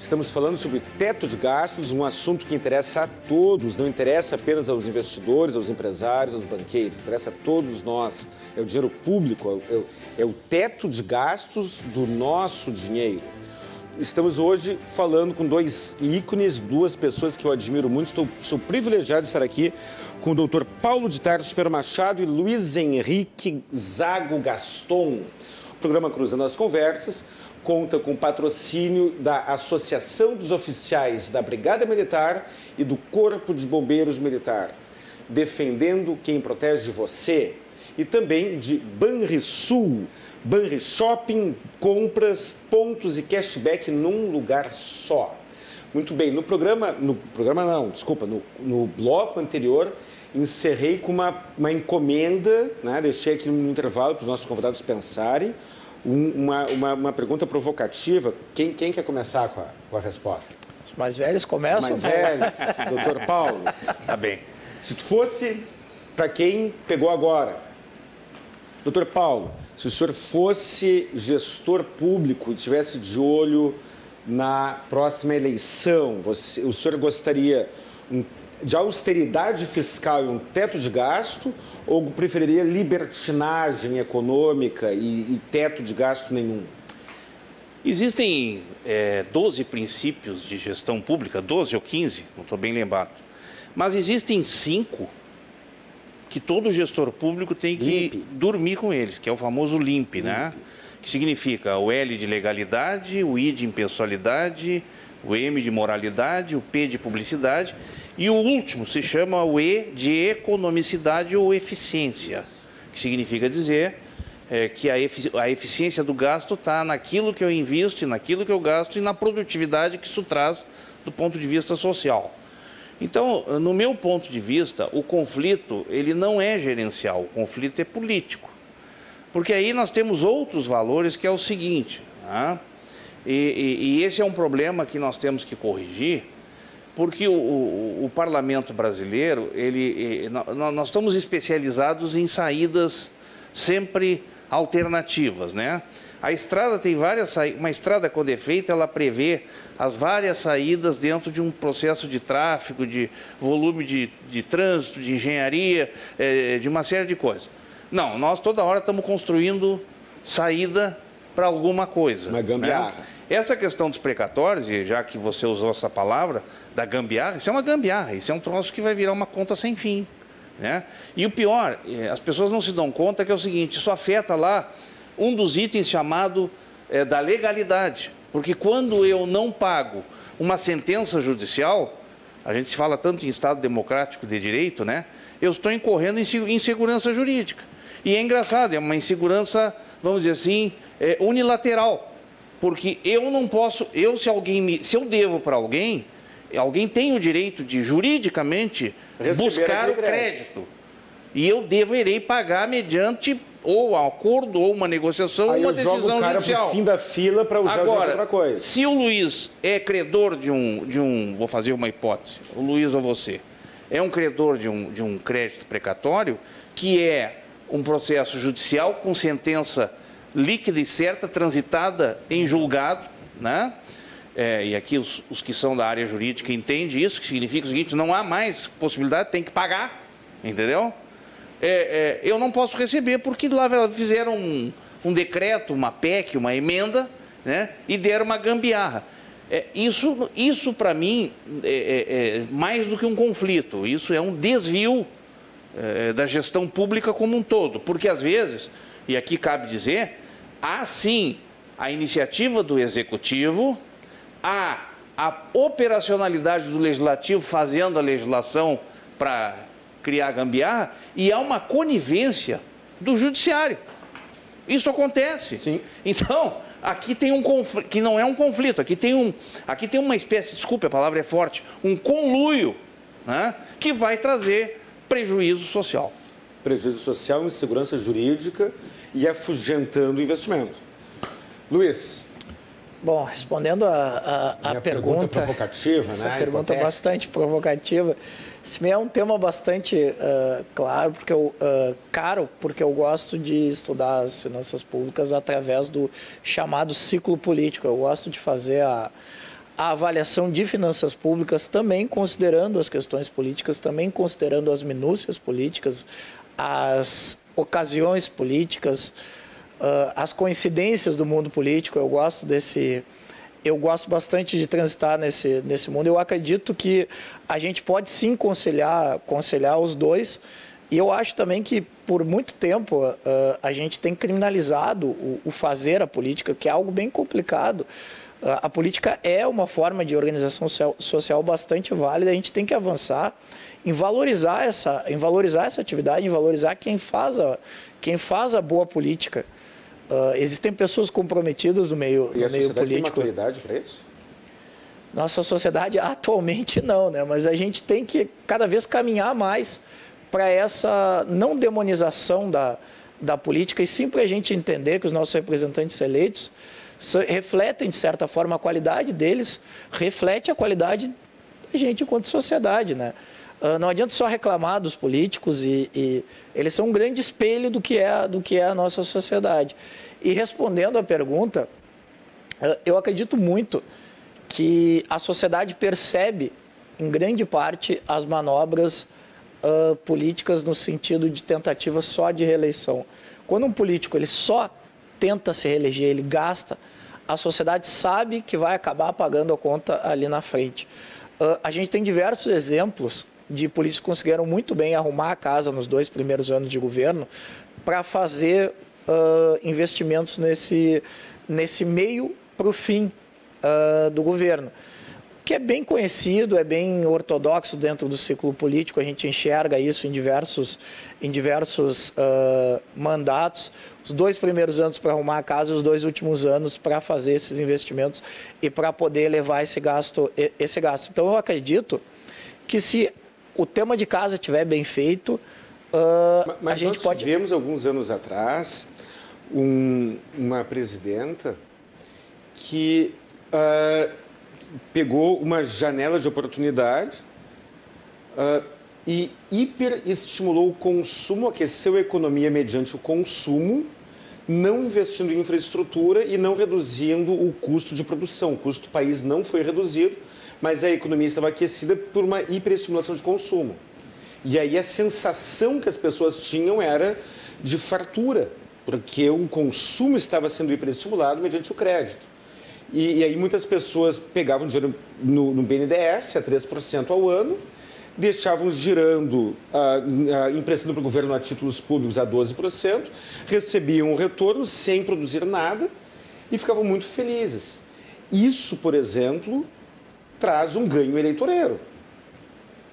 Estamos falando sobre teto de gastos, um assunto que interessa a todos, não interessa apenas aos investidores, aos empresários, aos banqueiros, interessa a todos nós. É o dinheiro público, é o, é o teto de gastos do nosso dinheiro. estamos hoje falando com dois ícones, duas pessoas que eu admiro muito. Estou, sou privilegiado de estar aqui com o doutor Paulo de Tarso Machado e Luiz Henrique Zago Gaston. O programa Cruzando as Conversas conta com patrocínio da Associação dos Oficiais da Brigada Militar e do Corpo de Bombeiros Militar, defendendo quem protege você, e também de Banrisul, Banri Shopping, compras, pontos e cashback num lugar só. Muito bem, no programa, no programa não, desculpa, no, no bloco anterior, encerrei com uma, uma encomenda, né? deixei aqui no intervalo para os nossos convidados pensarem, um, uma, uma, uma, pergunta provocativa. Quem, quem quer começar com a, com a resposta? Os mais velhos começam? Os mais velhos, doutor Paulo. Tá bem. Se fosse para quem pegou agora, doutor Paulo, se o senhor fosse gestor público e estivesse de olho na próxima eleição, você, o senhor gostaria um de austeridade fiscal e um teto de gasto ou preferiria libertinagem econômica e, e teto de gasto nenhum? Existem é, 12 princípios de gestão pública, 12 ou 15, não estou bem lembrado. Mas existem cinco que todo gestor público tem que limpe. dormir com eles, que é o famoso LIMP, né? Que significa o L de legalidade, o I de impessoalidade, o M de moralidade, o P de publicidade e o último se chama o E de economicidade ou eficiência, que significa dizer é, que a, efici a eficiência do gasto está naquilo que eu invisto, naquilo que eu gasto e na produtividade que isso traz do ponto de vista social. Então, no meu ponto de vista, o conflito ele não é gerencial, o conflito é político. Porque aí nós temos outros valores que é o seguinte, né? e, e, e esse é um problema que nós temos que corrigir, porque o, o, o parlamento brasileiro, ele, nós estamos especializados em saídas sempre alternativas, né? A estrada tem várias uma estrada quando é feita, ela prevê as várias saídas dentro de um processo de tráfego, de volume de, de trânsito, de engenharia, é, de uma série de coisas. Não, nós toda hora estamos construindo saída para alguma coisa. Uma gambiarra. Né? Essa questão dos precatórios, e já que você usou essa palavra, da gambiarra, isso é uma gambiarra, isso é um troço que vai virar uma conta sem fim. Né? E o pior, é, as pessoas não se dão conta que é o seguinte, isso afeta lá um dos itens chamado é, da legalidade. Porque quando eu não pago uma sentença judicial, a gente fala tanto em Estado democrático de direito, né? Eu estou incorrendo em insegurança jurídica. E é engraçado, é uma insegurança, vamos dizer assim, é, unilateral. Porque eu não posso, eu se alguém me, se eu devo para alguém, alguém tem o direito de juridicamente Receber buscar o crédito. E eu deverei pagar mediante ou um acordo ou uma negociação Aí uma decisão jogo o cara judicial. Pro fim da fila para usar Agora, outra coisa. Se o Luiz é credor de um, de um, vou fazer uma hipótese, o Luiz ou você, é um credor de um, de um crédito precatório, que é um processo judicial com sentença líquida e certa, transitada em julgado, né? É, e aqui os, os, que são da área jurídica entendem isso, que significa o seguinte, não há mais possibilidade, tem que pagar, entendeu? É, é, eu não posso receber porque lá fizeram um, um decreto, uma PEC, uma emenda, né? E deram uma gambiarra. É, isso, isso para mim, é, é, é, mais do que um conflito, isso é um desvio da gestão pública como um todo, porque às vezes e aqui cabe dizer, há sim a iniciativa do executivo, há a operacionalidade do legislativo fazendo a legislação para criar gambiarra e há uma conivência do judiciário. Isso acontece. Sim. Então, aqui tem um conflito, que não é um conflito, aqui tem, um, aqui tem uma espécie, desculpe, a palavra é forte, um conluio, né, que vai trazer prejuízo social. Prejuízo social, insegurança jurídica e afugentando o investimento. Luiz. Bom, respondendo a, a, a pergunta, pergunta provocativa, essa né? pergunta Hipotética. bastante provocativa. Esse é um tema bastante uh, claro, porque eu, uh, caro, porque eu gosto de estudar as finanças públicas através do chamado ciclo político. Eu gosto de fazer a, a avaliação de finanças públicas também considerando as questões políticas, também considerando as minúcias políticas, as ocasiões políticas, uh, as coincidências do mundo político. Eu gosto desse, eu gosto bastante de transitar nesse, nesse mundo. Eu acredito que a gente pode sim conciliar, conciliar os dois. E eu acho também que, por muito tempo, uh, a gente tem criminalizado o, o, fazer a política, que é algo bem complicado. Uh, a política é uma forma de organização social bastante válida. A gente tem que avançar em valorizar essa, em valorizar essa atividade, em valorizar quem faz a, quem faz a boa política. Uh, existem pessoas comprometidas no meio, e no meio político. tem maturidade para isso? Nossa sociedade atualmente não, né? Mas a gente tem que cada vez caminhar mais para essa não demonização da, da política e sim para a gente entender que os nossos representantes eleitos refletem, de certa forma, a qualidade deles, reflete a qualidade da gente enquanto sociedade, né? Uh, não adianta só reclamar dos políticos e, e, eles são um grande espelho do que é do que é a nossa sociedade. E respondendo à pergunta, uh, eu acredito muito que a sociedade percebe, em grande parte, as manobras uh, políticas no sentido de tentativa só de reeleição. Quando um político ele só tenta se reeleger, ele gasta, a sociedade sabe que vai acabar pagando a conta ali na frente. a gente tem diversos exemplos de políticos que conseguiram muito bem arrumar a casa nos dois primeiros anos de governo para fazer uh, investimentos nesse, nesse meio para o fim uh, do governo. Que é bem conhecido, é bem ortodoxo dentro do ciclo político, a gente enxerga isso em diversos, em diversos uh, mandatos. Os dois primeiros anos para arrumar a casa, os dois últimos anos para fazer esses investimentos e para poder levar esse gasto, esse gasto. Então eu acredito que se o tema de casa estiver bem feito, uh, mas, a gente nós pode. tivemos alguns anos atrás um, uma presidenta que uh, pegou uma janela de oportunidade uh, e hiperestimulou o consumo, aqueceu a economia mediante o consumo, não investindo em infraestrutura e não reduzindo o custo de produção. O custo do país não foi reduzido mas a economia estava aquecida por uma hiperestimulação de consumo. E aí a sensação que as pessoas tinham era de fartura, porque o consumo estava sendo hiperestimulado mediante o crédito. E, e aí muitas pessoas pegavam dinheiro no, no BNDES a 3% ao ano, deixavam girando, uh, uh, emprestando para o governo a títulos públicos a 12%, recebiam o retorno sem produzir nada e ficavam muito felizes. Isso, por exemplo, traz um ganho eleitoreiro.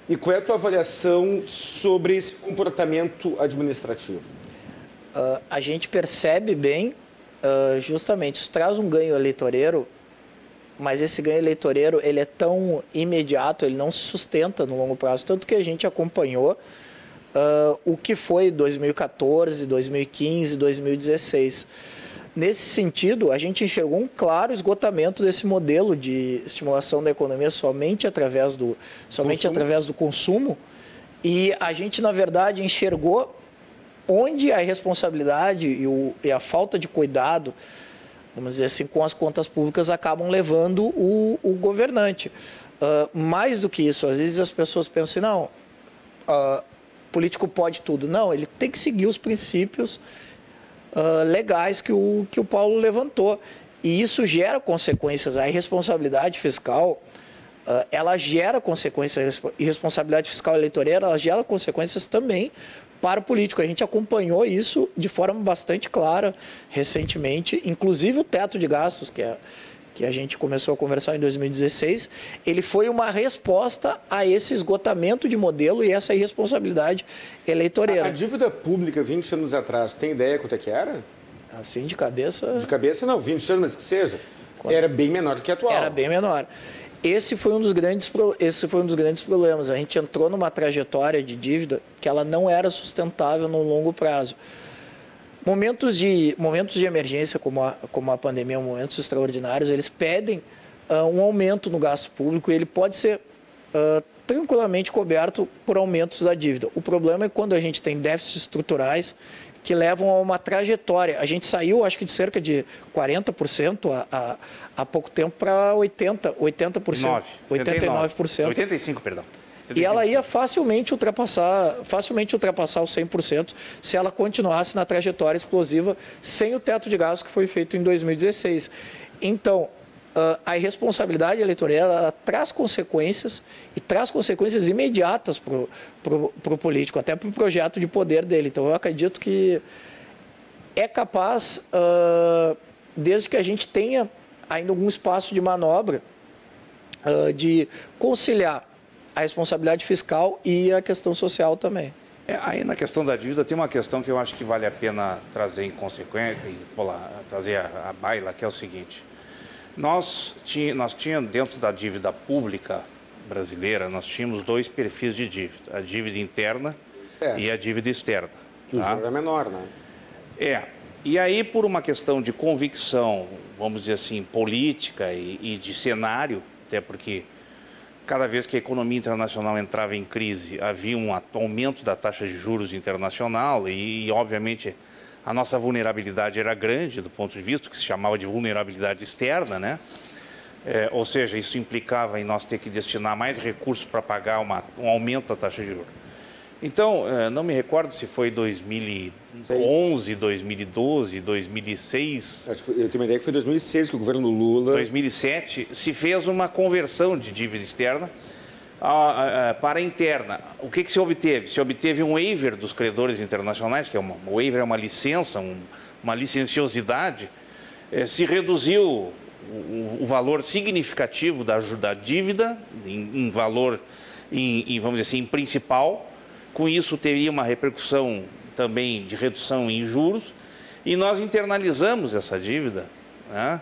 E qual é a tua avaliação sobre esse comportamento administrativo? Uh, a gente percebe bem, uh, justamente, isso traz um ganho eleitoreiro, mas esse ganho eleitoreiro ele é tão imediato, ele não se sustenta no longo prazo, tanto que a gente acompanhou uh, o que foi 2014, 2015, 2016 Nesse sentido, a gente enxergou um claro esgotamento desse modelo de estimulação da economia somente através do, somente consumo. através do consumo. E a gente, na verdade, enxergou onde a irresponsabilidade e, o, e a falta de cuidado, vamos dizer assim, com as contas públicas acabam levando o, o governante. Uh, mais do que isso, às vezes as pessoas pensam não, uh, político pode tudo. Não, ele tem que seguir os princípios uh, legais que o, que o Paulo levantou. E isso gera consequências. A irresponsabilidade fiscal, ela gera consequências. Irresponsabilidade fiscal eleitoreira, ela gera consequências também para o político. A gente acompanhou isso de forma bastante clara recentemente, inclusive o teto de gastos, que é que a gente começou a conversar em 2016, ele foi uma resposta a esse esgotamento de modelo e essa irresponsabilidade eleitoreira. A, a dívida pública 20 anos atrás, tem ideia quanto é que era? Assim, de cabeça... De cabeça não, 20 anos, mas que seja. Quanto? Era bem menor do que a atual. Era bem menor. Esse foi, um dos grandes, esse foi um dos grandes problemas. A gente entrou numa trajetória de dívida que ela não era sustentável no longo prazo. Momentos de, momentos de emergência, como a, como a pandemia, momentos extraordinários, eles pedem uh, um aumento no gasto público e ele pode ser uh, tranquilamente coberto por aumentos da dívida. O problema é quando a gente tem déficits estruturais que levam a uma trajetória. A gente saiu, acho que de cerca de 40% há, pouco tempo para 80%, 80%. 9, 89%. 85%, perdão. E ela ia facilmente ultrapassar, facilmente ultrapassar os 100% se ela continuasse na trajetória explosiva sem o teto de gastos que foi feito em 2016. Então, a irresponsabilidade eleitoral traz consequências e traz consequências imediatas para o político, até para o projeto de poder dele. Então, eu acredito que é capaz, uh, desde que a gente tenha ainda algum espaço de manobra, uh, de conciliar a responsabilidade fiscal e a questão social também. É, aí na questão da dívida tem uma questão que eu acho que vale a pena trazer em consequência, trazer a, a baila, que é o seguinte. Nós, nós tínhamos dentro da dívida pública brasileira, nós tínhamos dois perfis de dívida, a dívida interna é. e a dívida externa. Que tá? o juro é menor, né? É. E aí, por uma questão de convicção, vamos dizer assim, política e, e de cenário, até porque cada vez que a economia internacional entrava em crise, havia um aumento da taxa de juros internacional e, e, obviamente, a nossa vulnerabilidade era grande do ponto de vista que se chamava de vulnerabilidade externa, né? É, ou seja, isso implicava em nós ter que destinar mais recursos para pagar uma, um aumento da taxa de juros. Então, é, não me recordo se foi 2011, Seis. 2012, 2006. Acho que eu tenho uma ideia que foi 2006 que o governo Lula. 2007 se fez uma conversão de dívida externa a, a, a, para a interna. O que, que, se obteve? Se obteve um waiver dos credores internacionais, que é uma um waiver é uma licença, um, uma licenciosidade. É, se reduziu o, o, valor significativo da, da dívida em, em valor, em, em, vamos dizer assim, em principal com isso, teria uma repercussão também de redução em juros. E nós internalizamos essa dívida. Né?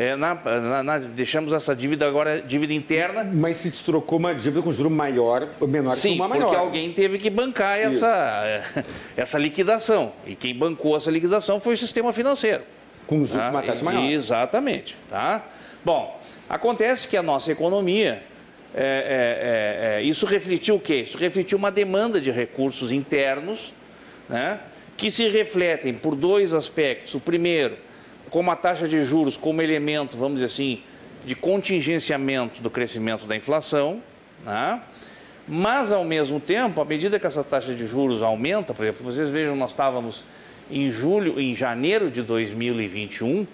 É, na, na, na, deixamos essa dívida agora, dívida interna. Mas se te trocou uma dívida com juro maior, menor Sim, que uma maior. porque alguém teve que bancar essa, essa liquidação. E quem bancou essa liquidação foi o sistema financeiro. Com juro, tá? uma taxa maior. Exatamente. Tá? Bom, acontece que a nossa economia é, é, é, é, isso refletiu o quê? Isso refletiu uma demanda de recursos internos, né, que se refletem por dois aspectos. O primeiro, como a taxa de juros como elemento, vamos dizer assim, de contingenciamento do crescimento da inflação, né, mas ao mesmo tempo, à medida que essa taxa de juros aumenta, por exemplo, vocês vejam, nós estávamos em julho, em janeiro de 2021,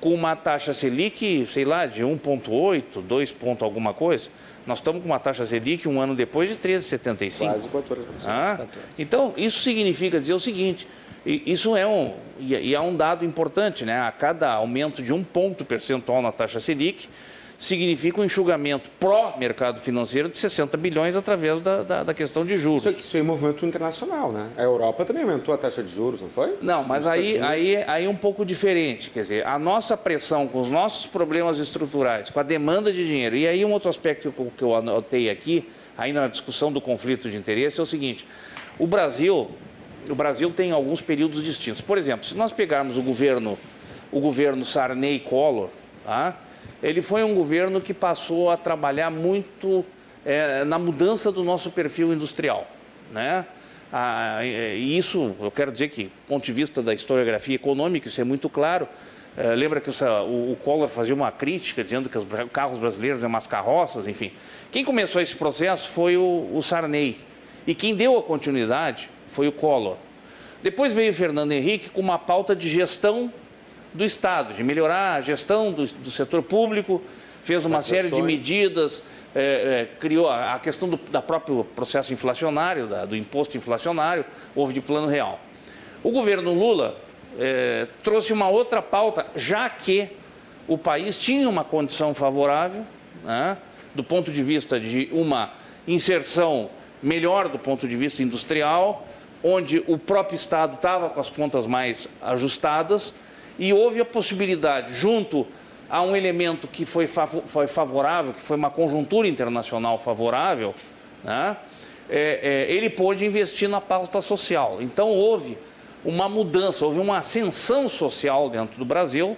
com uma taxa Selic, sei lá, de 1,8, 2 ponto alguma coisa. Nós estamos com uma taxa Selic um ano depois de 13,75. Quase 14%. Ah, então, isso significa dizer o seguinte, isso é um, e é um dado importante, né? A cada aumento de um ponto percentual na taxa Selic, significa um enxugamento pró-mercado financeiro de 60 bilhões através da, da, da questão de juros. Isso, isso é um movimento internacional, né? A Europa também aumentou a taxa de juros, não foi? Não, mas aí, aí, aí é um pouco diferente. Quer dizer, a nossa pressão com os nossos problemas estruturais, com a demanda de dinheiro, e aí um outro aspecto que eu, que eu anotei aqui, ainda na discussão do conflito de interesse, é o seguinte, o Brasil, o Brasil tem alguns períodos distintos. Por exemplo, se nós pegarmos o governo, o governo Sarney-Collor, tá? ele foi um governo que passou a trabalhar muito é, na mudança do nosso perfil industrial. Né? Ah, e isso, eu quero dizer que, do ponto de vista da historiografia econômica, isso é muito claro. É, lembra que o, o, Collor fazia uma crítica dizendo que os carros brasileiros eram umas carroças, enfim. Quem começou esse processo foi o, o Sarney. E quem deu a continuidade foi o Collor. Depois veio o Fernando Henrique com uma pauta de gestão do Estado, de melhorar a gestão do, do setor público, fez uma série de medidas, é, é, criou a, a questão do da próprio processo inflacionário, da, do imposto inflacionário, houve de plano real. O governo Lula é, trouxe uma outra pauta, já que o país tinha uma condição favorável, né, do ponto de vista de uma inserção melhor do ponto de vista industrial, onde o próprio Estado estava com as contas mais ajustadas e houve a possibilidade, junto a um elemento que foi, favorável, que foi uma conjuntura internacional favorável, né? é, é, ele pôde investir na pauta social. Então houve uma mudança, houve uma ascensão social dentro do Brasil,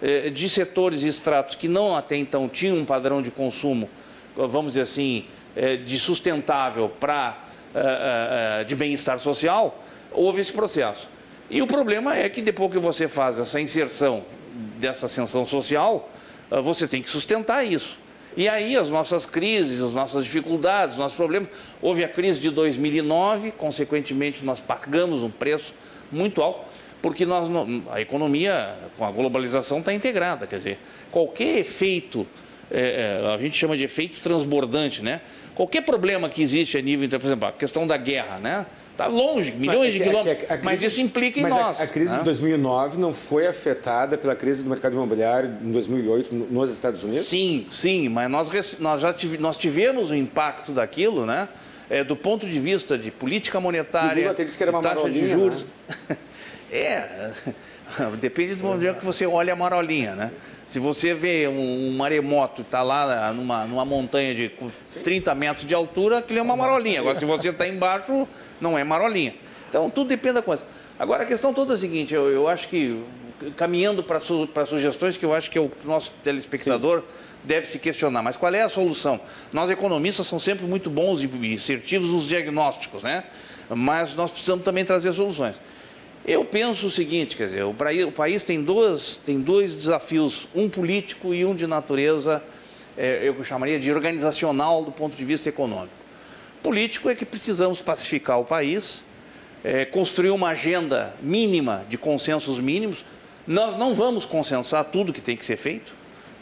é, de setores e estratos que não até então tinham um padrão de consumo, vamos dizer assim, é, de sustentável para é, é, de bem-estar social, houve esse processo. E o problema é que depois que você faz essa inserção dessa ascensão social, você tem que sustentar isso. E aí as nossas crises, as nossas dificuldades, os nossos problemas. Houve a crise de 2009, consequentemente nós pagamos um preço muito alto. porque nós, a economia com a globalização está integrada, quer dizer, qualquer efeito, é, a gente chama de efeito transbordante, né? Qualquer problema que existe a nível, por exemplo, a questão da guerra, né? Está longe, milhões mas, de é quilômetros, é a, a, crise, mas isso implica em nós. A, crise né? de 2009 não foi afetada pela crise do mercado imobiliário em 2008 nos Estados Unidos? Sim, sim, mas nós, nós já tive, nós tivemos o impacto daquilo, né? É, do ponto de vista de política monetária, Lula disse que era uma taxa de juros. Né? é, depende do momento que você olha a marolinha, né? Se você vê um, um maremoto está lá numa, numa montanha de 30 metros de altura, aquilo é uma marolinha. Agora, se você está embaixo, não é marolinha. Então, tudo depende da coisa. Agora, a questão toda é a seguinte, eu, eu acho que, caminhando para su, sugestões que eu acho que o nosso telespectador Sim. deve se questionar, mas qual é a solução? Nós, economistas, somos sempre muito bons e assertivos nos diagnósticos, né? Mas nós precisamos também trazer soluções. Eu penso o seguinte, quer dizer, o país, o país tem, dois, tem dois desafios, um político e um de natureza, é, eu chamaria de organizacional do ponto de vista econômico. Político é que precisamos pacificar o país, é, construir uma agenda mínima de consensos mínimos. Nós não vamos consensar tudo que tem que ser feito,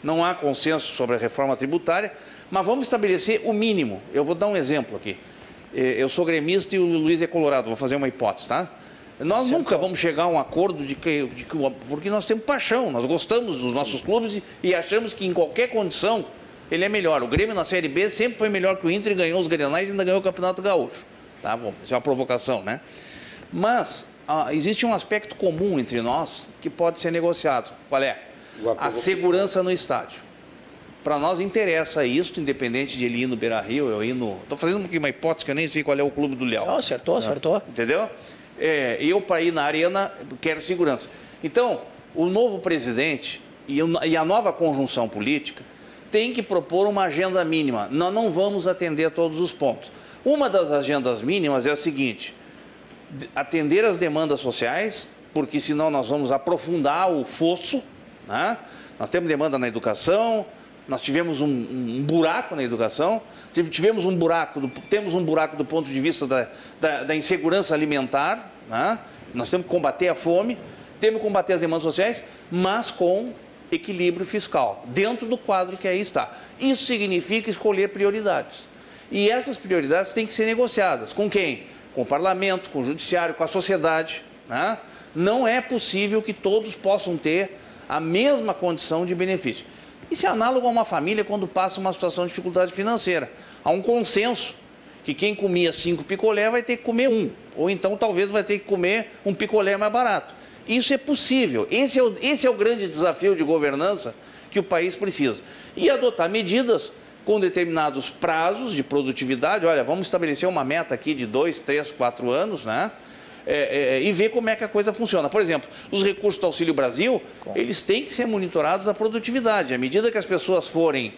não há consenso sobre a reforma tributária, mas vamos estabelecer o mínimo. Eu vou dar um exemplo aqui. É, eu sou gremista e o Luiz é colorado, vou fazer uma hipótese, tá? Nós certo. nunca vamos chegar a um acordo de que, de que, porque nós temos paixão, nós gostamos dos nossos clubes e, e, achamos que em qualquer condição ele é melhor. O Grêmio na Série B sempre foi melhor que o Inter e ganhou os Grenais e ainda ganhou o Campeonato Gaúcho. Tá bom, isso é uma provocação, né? Mas ah, existe um aspecto comum entre nós que pode ser negociado. Qual é? A segurança no estádio. Para nós interessa isso, independente de ele ir no Beira Rio, eu ir no. Estou fazendo uma hipótese que eu nem sei qual é o clube do Léo. Não, acertou, acertou. Entendeu? É, eu para ir na arena quero segurança. Então, o novo presidente e a nova conjunção política tem que propor uma agenda mínima. Nós não vamos atender a todos os pontos. Uma das agendas mínimas é a seguinte: atender as demandas sociais, porque senão nós vamos aprofundar o fosso. Né? Nós temos demanda na educação, nós tivemos um, um, buraco na educação, tivemos um buraco, do, temos um buraco do ponto de vista da, da, da insegurança alimentar, né? nós temos que combater a fome, temos que combater as demandas sociais, mas com equilíbrio fiscal, dentro do quadro que aí está. Isso significa escolher prioridades. E essas prioridades têm que ser negociadas. Com quem? Com o parlamento, com o judiciário, com a sociedade. Né? Não é possível que todos possam ter a mesma condição de benefício. Isso é análogo a uma família quando passa uma situação de dificuldade financeira. Há um consenso que quem comia cinco picolé vai ter que comer um, ou então talvez vai ter que comer um picolé mais barato. Isso é possível. Esse é o, esse é o grande desafio de governança que o país precisa. E adotar medidas com determinados prazos de produtividade. Olha, vamos estabelecer uma meta aqui de dois, três, quatro anos, né? É, é, e ver como é que a coisa funciona. Por exemplo, os recursos do Auxílio Brasil, eles têm que ser monitorados a produtividade. À medida que as pessoas forem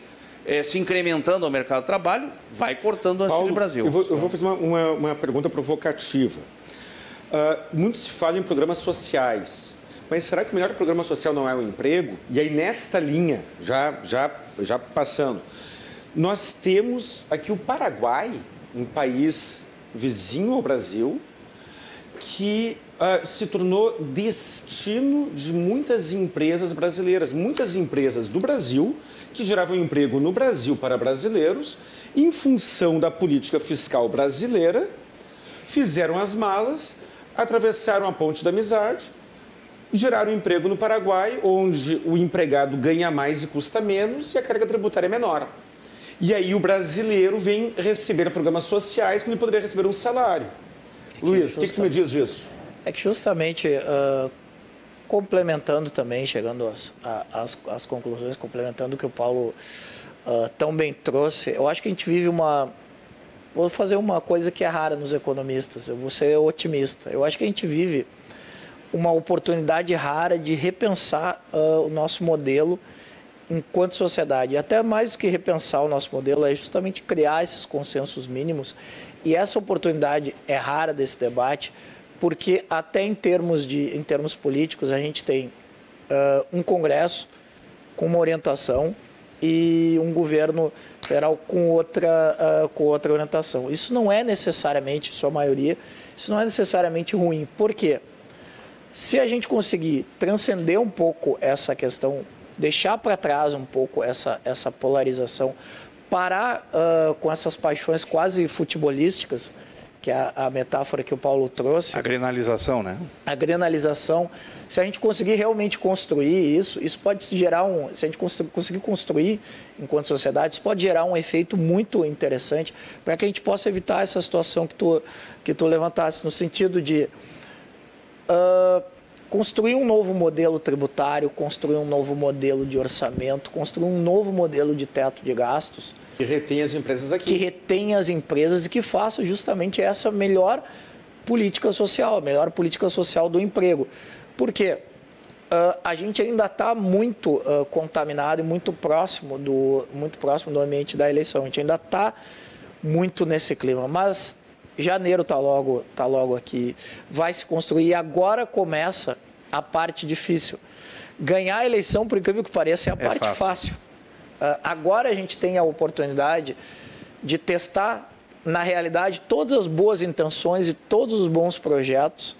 é, se incrementando ao mercado de trabalho, vai cortando o Auxílio Paulo, Brasil. Eu vou, eu vou fazer uma, uma, uma, pergunta provocativa. Uh, muito se fala em programas sociais, mas será que o melhor programa social não é o emprego? E aí, nesta linha, já, já, já passando, nós temos aqui o Paraguai, um país vizinho ao Brasil, que uh, se tornou destino de muitas empresas brasileiras, muitas empresas do Brasil que geravam emprego no Brasil para brasileiros, em função da política fiscal brasileira, fizeram as malas, atravessaram a ponte da amizade, geraram emprego no Paraguai, onde o empregado ganha mais e custa menos e a carga tributária é menor. E aí o brasileiro vem receber programas sociais quando ele poderia receber um salário. Luiz, o que, que tu me diz disso? É que justamente uh, complementando também, chegando às, às, às, conclusões, complementando o que o Paulo uh, tão bem trouxe, eu acho que a gente vive uma. Vou fazer uma coisa que é rara nos economistas, eu vou ser otimista. Eu acho que a gente vive uma oportunidade rara de repensar uh, o nosso modelo enquanto sociedade. E até mais do que repensar o nosso modelo, é justamente criar esses consensos mínimos e essa oportunidade é rara desse debate, porque até em termos, de, em termos políticos a gente tem uh, um Congresso com uma orientação e um governo federal com outra, uh, com outra orientação. Isso não é necessariamente, sua maioria, isso não é necessariamente ruim. Por quê? Se a gente conseguir transcender um pouco essa questão, deixar para trás um pouco essa, essa polarização, parar uh, com essas paixões quase futebolísticas, que é a, a, metáfora que o Paulo trouxe. A grenalização, né? A grenalização. Se a gente conseguir realmente construir isso, isso pode gerar um. Se a gente conseguir construir enquanto sociedade, isso pode gerar um efeito muito interessante para que a gente possa evitar essa situação que tu, que tu levantasse, no sentido de. Uh, construir um novo modelo tributário, construir um novo modelo de orçamento, construir um novo modelo de teto de gastos. Que retenha as empresas aqui. Que retenha as empresas e que faça justamente essa melhor política social, a melhor política social do emprego. Por quê? Uh, a gente ainda está muito uh, contaminado e muito próximo, do, muito próximo do ambiente da eleição. A gente ainda está muito nesse clima. Mas janeiro está logo, tá logo aqui, vai se construir e agora começa a parte difícil. Ganhar a eleição, por incrível que pareça, é a é parte fácil. fácil. Uh, agora a gente tem a oportunidade de testar, na realidade, todas as boas intenções e todos os bons projetos,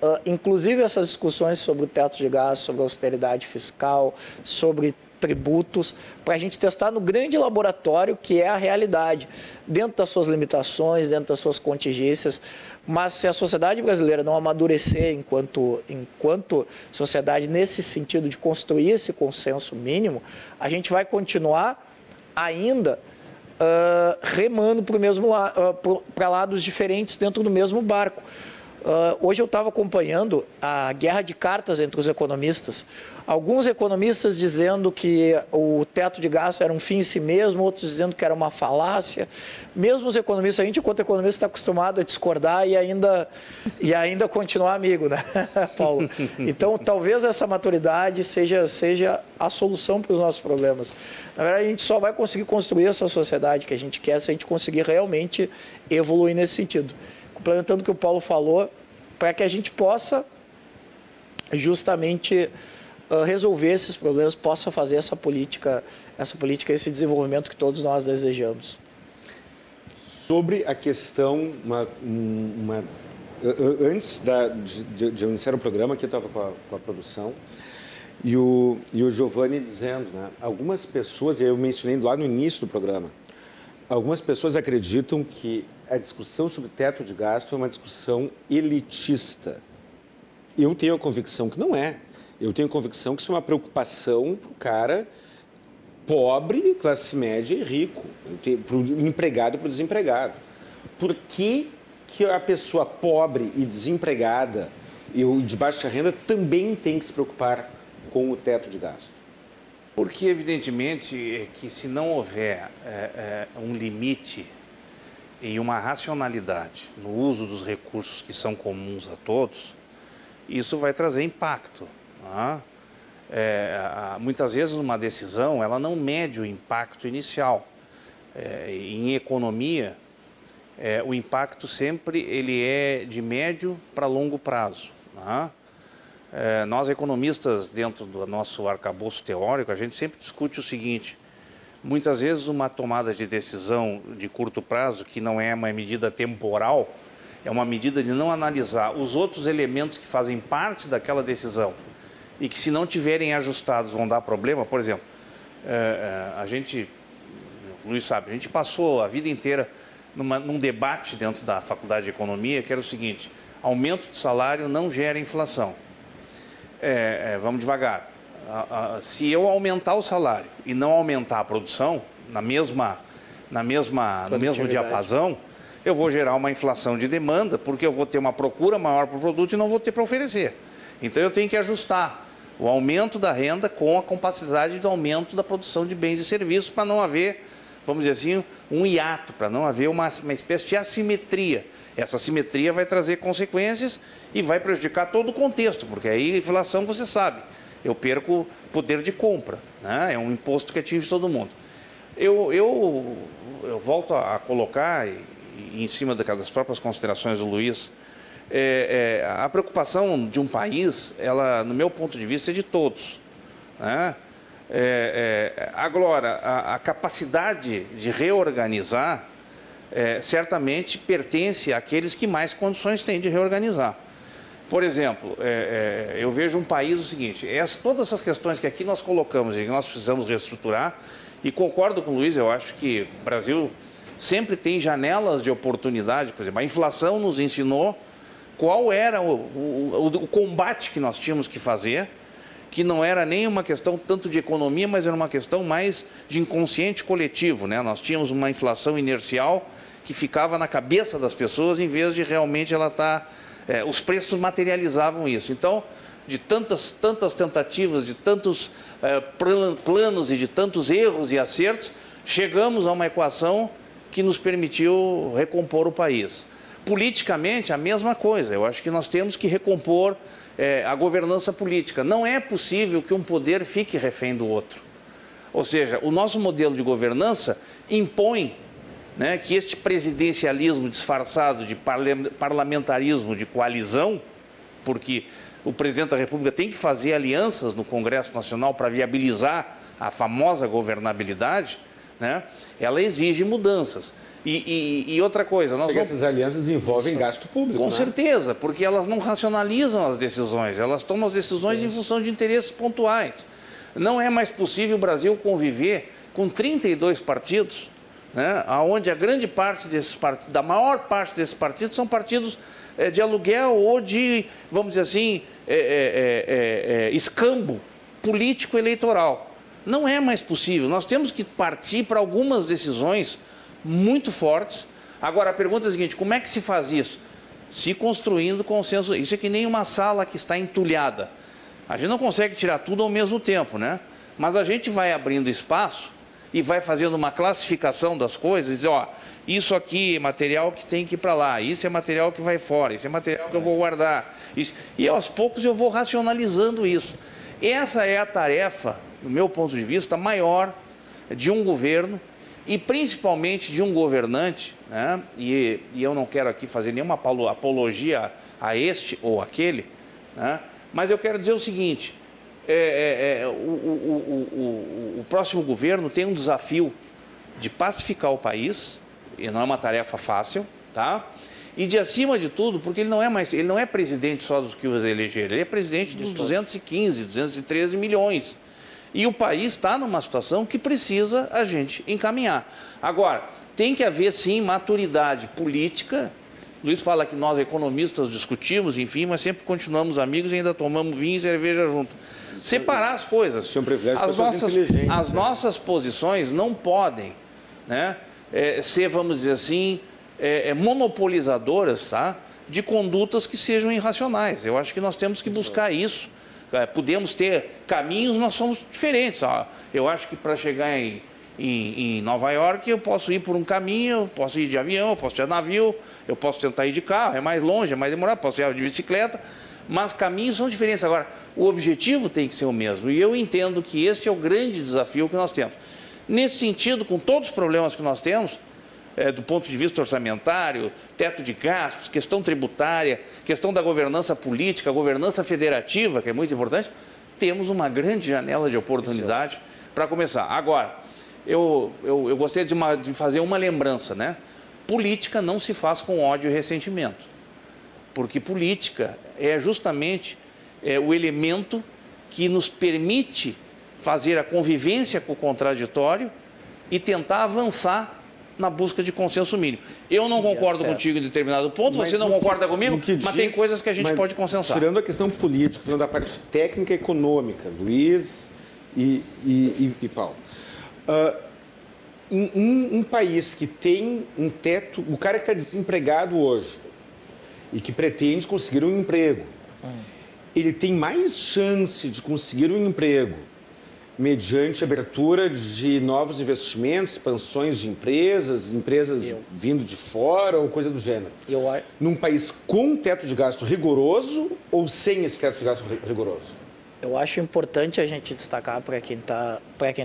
uh, inclusive essas discussões sobre o teto de gastos, sobre austeridade fiscal, sobre tributos, para a gente testar no grande laboratório que é a realidade, dentro das suas limitações, dentro das suas contingências. Mas se a sociedade brasileira não amadurecer enquanto, enquanto sociedade nesse sentido de construir esse consenso mínimo, a gente vai continuar ainda uh, remando para uh, lados diferentes dentro do mesmo barco. Uh, hoje eu estava acompanhando a guerra de cartas entre os economistas. Alguns economistas dizendo que o teto de gasto era um fim em si mesmo, outros dizendo que era uma falácia. Mesmo os economistas, a gente, enquanto economista, está acostumado a discordar e ainda, e ainda continuar amigo, né, Paulo? Então, talvez essa maturidade seja, seja a solução para os nossos problemas. Na verdade, a gente só vai conseguir construir essa sociedade que a gente quer se a gente conseguir realmente evoluir nesse sentido complementando o que o Paulo falou, para que a gente possa justamente uh, resolver esses problemas, possa fazer essa política, essa política, esse desenvolvimento que todos nós desejamos. Sobre a questão, uma, uma antes da, de, de, iniciar o programa, aqui eu estava com, com, a produção, e o, e o Giovanni dizendo, né, algumas pessoas, eu mencionei lá no início do programa, algumas pessoas acreditam que a discussão sobre teto de gasto é uma discussão elitista. Eu tenho a convicção que não é. Eu tenho a convicção que isso é uma preocupação para o cara pobre, classe média e rico, para o empregado e para o desempregado. Por que, que a pessoa pobre e desempregada e de baixa renda também tem que se preocupar com o teto de gasto? Porque, evidentemente, é que se não houver é, é, um limite e uma racionalidade no uso dos recursos que são comuns a todos, isso vai trazer impacto. Tá? É, muitas vezes uma decisão ela não mede o impacto inicial. É, em economia, é, o impacto sempre ele é de médio para longo prazo. Tá? É, nós economistas dentro do nosso arcabouço teórico a gente sempre discute o seguinte: Muitas vezes uma tomada de decisão de curto prazo, que não é uma medida temporal, é uma medida de não analisar os outros elementos que fazem parte daquela decisão e que se não tiverem ajustados vão dar problema. Por exemplo, é, é, a gente, o Luiz sabe, a gente passou a vida inteira numa, num debate dentro da faculdade de economia que era o seguinte: aumento de salário não gera inflação. É, vamos devagar se eu aumentar o salário e não aumentar a produção na mesma, na mesma, no mesmo diapasão, eu vou gerar uma inflação de demanda, porque eu vou ter uma procura maior para o produto e não vou ter para oferecer. Então eu tenho que ajustar o aumento da renda com a capacidade do aumento da produção de bens e serviços para não haver, vamos dizer assim, um hiato, para não haver uma, uma espécie de assimetria. Essa assimetria vai trazer consequências e vai prejudicar todo o contexto, porque aí a inflação, você sabe, eu perco poder de compra. Né? É um imposto que atinge todo mundo. Eu, eu, eu volto a colocar, em cima das próprias considerações do Luiz, é, é, a preocupação de um país, ela, no meu ponto de vista, é de todos. Né? É, é agora, a, a, capacidade de reorganizar é, certamente pertence àqueles que mais condições têm de reorganizar. Por exemplo, é, é, eu vejo um país o seguinte: essa, todas essas questões que aqui nós colocamos e que nós precisamos reestruturar, e concordo com o Luiz, eu acho que o Brasil sempre tem janelas de oportunidade. Por exemplo, a inflação nos ensinou qual era o, o, o, combate que nós tínhamos que fazer, que não era nem uma questão tanto de economia, mas era uma questão mais de inconsciente coletivo. Né? Nós tínhamos uma inflação inercial que ficava na cabeça das pessoas em vez de realmente ela estar. Tá, é, os preços materializavam isso. Então, de tantas, tantas tentativas, de tantos é, planos e de tantos erros e acertos, chegamos a uma equação que nos permitiu recompor o país. Politicamente, a mesma coisa. Eu acho que nós temos que recompor é, a governança política. Não é possível que um poder fique refém do outro. Ou seja, o nosso modelo de governança impõe né, que este presidencialismo disfarçado de parlamentarismo de coalizão, porque o presidente da República tem que fazer alianças no Congresso Nacional para viabilizar a famosa governabilidade, né, ela exige mudanças. E, e, e, outra coisa, nós vamos... essas alianças envolvem gasto público. Com né? certeza, porque elas não racionalizam as decisões, elas tomam as decisões em função de interesses pontuais. Não é mais possível o Brasil conviver com 32 partidos, né, onde a grande parte desses partidos, da maior parte desses partidos, são partidos é, de aluguel ou de, vamos dizer assim, é, é, escambo político eleitoral. Não é mais possível. Nós temos que partir para algumas decisões muito fortes. Agora, a pergunta é a seguinte: como é que se faz isso? Se construindo consenso. Isso é que nem uma sala que está entulhada. A gente não consegue tirar tudo ao mesmo tempo, né? Mas a gente vai abrindo espaço e vai fazendo uma classificação das coisas, ó, isso aqui é material que tem que ir para lá, isso é material que vai fora, isso é material que eu vou guardar. Isso... E aos poucos eu vou racionalizando isso. Essa é a tarefa, do meu ponto de vista, maior de um governo e principalmente de um governante, né? e, e eu não quero aqui fazer nenhuma apologia a este ou aquele, né? mas eu quero dizer o seguinte: é, é, é, o, o, o, o, próximo governo tem um desafio de pacificar o país, e não é uma tarefa fácil, tá? E de acima de tudo, porque ele não é mais, ele não é presidente só dos que os elegeram, ele é presidente dos 215, 213 milhões. E o país está numa situação que precisa a gente encaminhar. Agora, tem que haver sim maturidade política. Luiz fala que nós economistas discutimos, enfim, mas sempre continuamos amigos e ainda tomamos vinho e cerveja junto. Separar as coisas. É um privilégio as nossas, as né? nossas posições não podem né, é, ser, vamos dizer assim, é, é, monopolizadoras tá, de condutas que sejam irracionais. Eu acho que nós temos que buscar isso é, podemos ter caminhos, nós somos diferentes. Ó. Eu acho que para chegar em, em, em, Nova York eu posso ir por um caminho, eu posso ir de avião, eu posso ir de navio, eu posso tentar ir de carro, é mais longe, é mais demorado, posso ir de bicicleta, mas caminhos são diferentes. Agora, o objetivo tem que ser o mesmo e eu entendo que este é o grande desafio que nós temos. Nesse sentido, com todos os problemas que nós temos, é, do ponto de vista orçamentário, teto de gastos, questão tributária, questão da governança política, governança federativa, que é muito importante, temos uma grande janela de oportunidade para começar. Agora, eu, eu, eu gostaria de, uma, de fazer uma lembrança, né? Política não se faz com ódio e ressentimento, porque política é justamente é, o elemento que nos permite fazer a convivência com o contraditório e tentar avançar na busca de consenso mínimo. Eu não concordo contigo em determinado ponto, mas você não concorda que, comigo, mas diz, tem coisas que a gente pode consensar. Tirando a questão política, falando da parte técnica e econômica, Luiz e, e, e, e Paulo. Uh, um, um, país que tem um teto, o cara que está desempregado hoje e que pretende conseguir um emprego, hum. ele tem mais chance de conseguir um emprego mediante abertura de novos investimentos, expansões de empresas, empresas eu. vindo de fora ou coisa do gênero. Eu... Num país com teto de gasto rigoroso ou sem esse teto de gasto rigoroso? Eu acho importante a gente destacar para quem está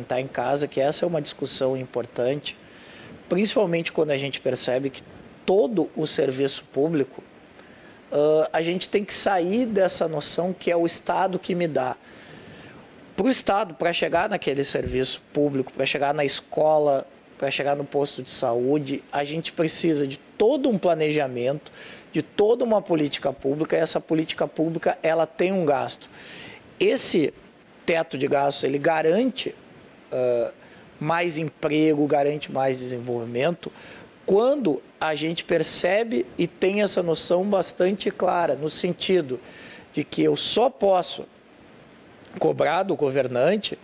tá em casa que essa é uma discussão importante, principalmente quando a gente percebe que todo o serviço público uh, a gente tem que sair dessa noção que é o Estado que me dá para o Estado, para chegar naquele serviço público, para chegar na escola para chegar no posto de saúde, a gente precisa de todo um planejamento, de toda uma política pública, e essa política pública ela tem um gasto. Esse teto de gastos ele garante uh, mais emprego, garante mais desenvolvimento, quando a gente percebe e tem essa noção bastante clara, no sentido de que eu só posso cobrar do governante,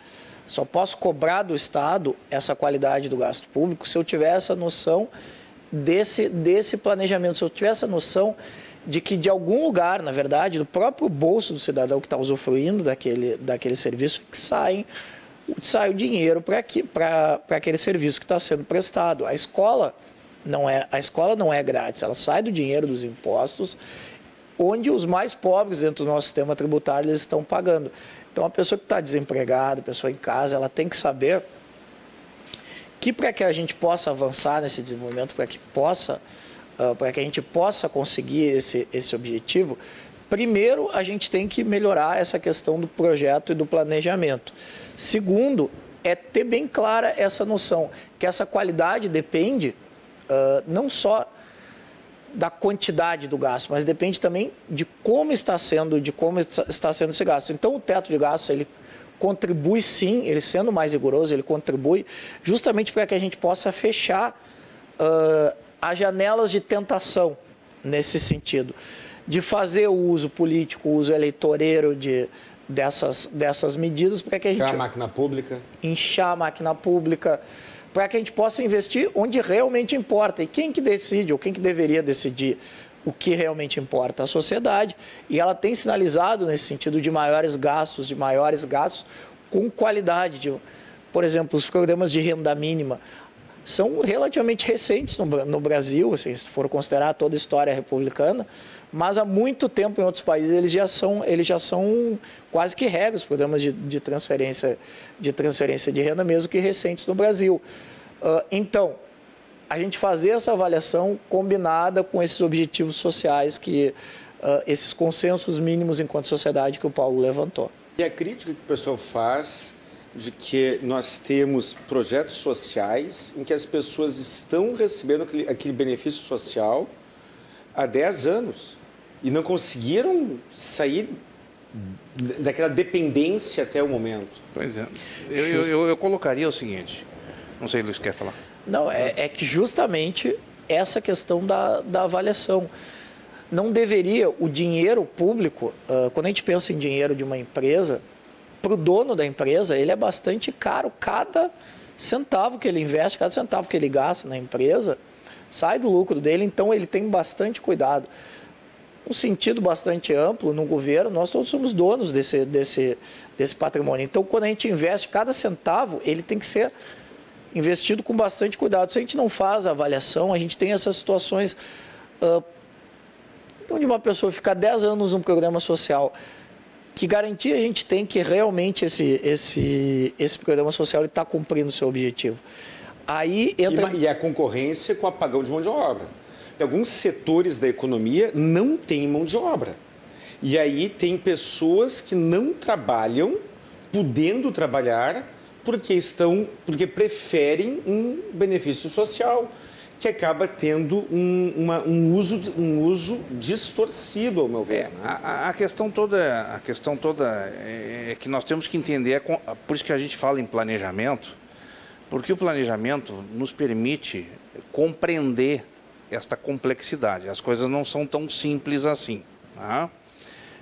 só posso cobrar do Estado essa qualidade do gasto público se eu tiver essa noção desse, desse planejamento, se eu tiver essa noção de que de algum lugar, na verdade, do próprio bolso do cidadão que está usufruindo daquele, daquele serviço, que saem, sai o dinheiro para aquele serviço que está sendo prestado. A escola não é a escola não é grátis, ela sai do dinheiro dos impostos, onde os mais pobres dentro do nosso sistema tributário eles estão pagando. Então, a pessoa que está desempregada, a pessoa em casa, ela tem que saber que para que a gente possa avançar nesse desenvolvimento, para que possa, uh, para que a gente possa conseguir esse, esse objetivo, primeiro a gente tem que melhorar essa questão do projeto e do planejamento. Segundo, é ter bem clara essa noção que essa qualidade depende uh, não só da quantidade do gasto, mas depende também de como está sendo, de como está sendo esse gasto. Então, o teto de gastos ele contribui sim, ele sendo mais rigoroso, ele contribui justamente para que a gente possa fechar uh, as janelas de tentação nesse sentido, de fazer o uso político, o uso eleitoreiro de dessas dessas medidas para que a gente inchar a máquina pública, inchar a máquina pública para que a gente possa investir onde realmente importa. E quem que decide, ou quem que deveria decidir o que realmente importa? A sociedade. E ela tem sinalizado nesse sentido de maiores gastos, de maiores gastos com qualidade. De, por exemplo, os programas de renda mínima são relativamente recentes no, no Brasil, assim, se for considerar toda a história republicana, mas há muito tempo em outros países eles já são, eles já são quase que regras, programas de, de, transferência, de transferência de renda, mesmo que recentes no Brasil. Uh, então, a gente fazer essa avaliação combinada com esses objetivos sociais, que uh, esses consensos mínimos enquanto sociedade que o Paulo levantou. E a crítica que o pessoal faz de que nós temos projetos sociais em que as pessoas estão recebendo aquele, aquele benefício social há 10 anos e não conseguiram sair daquela dependência até o momento. Pois é. Eu, eu, eu, eu colocaria o seguinte, não sei, Luiz, quer falar? Não, é, é que justamente essa questão da, da avaliação. Não deveria o dinheiro público, uh, quando a gente pensa em dinheiro de uma empresa, para o dono da empresa, ele é bastante caro. Cada centavo que ele investe, cada centavo que ele gasta na empresa, sai do lucro dele, então ele tem bastante cuidado um sentido bastante amplo no governo, nós todos somos donos desse, desse, desse patrimônio. Então, quando a gente investe, cada centavo, ele tem que ser investido com bastante cuidado. Se a gente não faz a avaliação, a gente tem essas situações uh, onde uma pessoa fica 10 anos num programa social, que garantia a gente tem que realmente esse, esse, esse programa social está cumprindo o seu objetivo? Aí entra... E, e a concorrência com o apagão de mão de obra alguns setores da economia não têm mão de obra. E aí tem pessoas que não trabalham, podendo trabalhar, porque estão, porque preferem um benefício social que acaba tendo um, uma, um, uso, um uso distorcido, ao meu ver. É, né? a, a, questão toda, a questão toda é, é que nós temos que entender, é por isso que a gente fala em planejamento, porque o planejamento nos permite compreender esta complexidade. As coisas não são tão simples assim. Tá?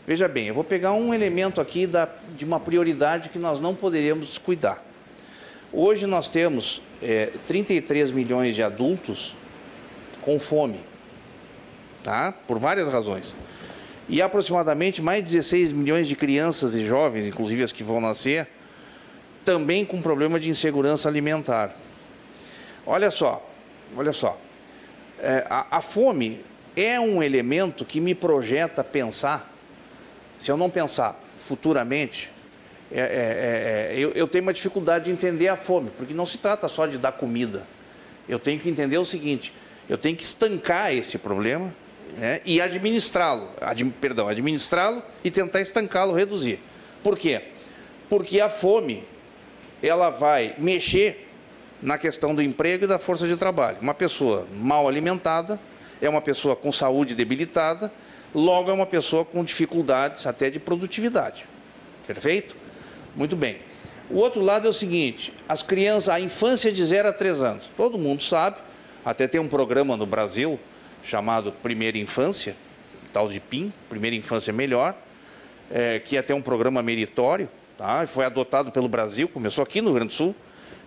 Veja bem, eu vou pegar um elemento aqui da, de uma prioridade que nós não poderíamos descuidar. Hoje nós temos é, 33 milhões de adultos com fome, tá? por várias razões. E aproximadamente mais de 16 milhões de crianças e jovens, inclusive as que vão nascer, também com problema de insegurança alimentar. Olha só, olha só é, a, a fome é um elemento que me projeta pensar, se eu não pensar futuramente, é, é, é, é, eu, eu, tenho uma dificuldade de entender a fome, porque não se trata só de dar comida. Eu tenho que entender o seguinte: eu tenho que estancar esse problema né, e administrá-lo, ad, perdão, administrá-lo e tentar estancá-lo, reduzir. Por quê? Porque a fome ela vai mexer na questão do emprego e da força de trabalho. Uma pessoa mal alimentada é uma pessoa com saúde debilitada, logo é uma pessoa com dificuldades até de produtividade. Perfeito? Muito bem. O outro lado é o seguinte: as crianças, a infância de 0 a 3 anos. Todo mundo sabe, até tem um programa no Brasil chamado Primeira Infância, tal de PIM, Primeira Infância Melhor, é, que é até um programa meritório, tá? foi adotado pelo Brasil, começou aqui no Rio Grande do Sul,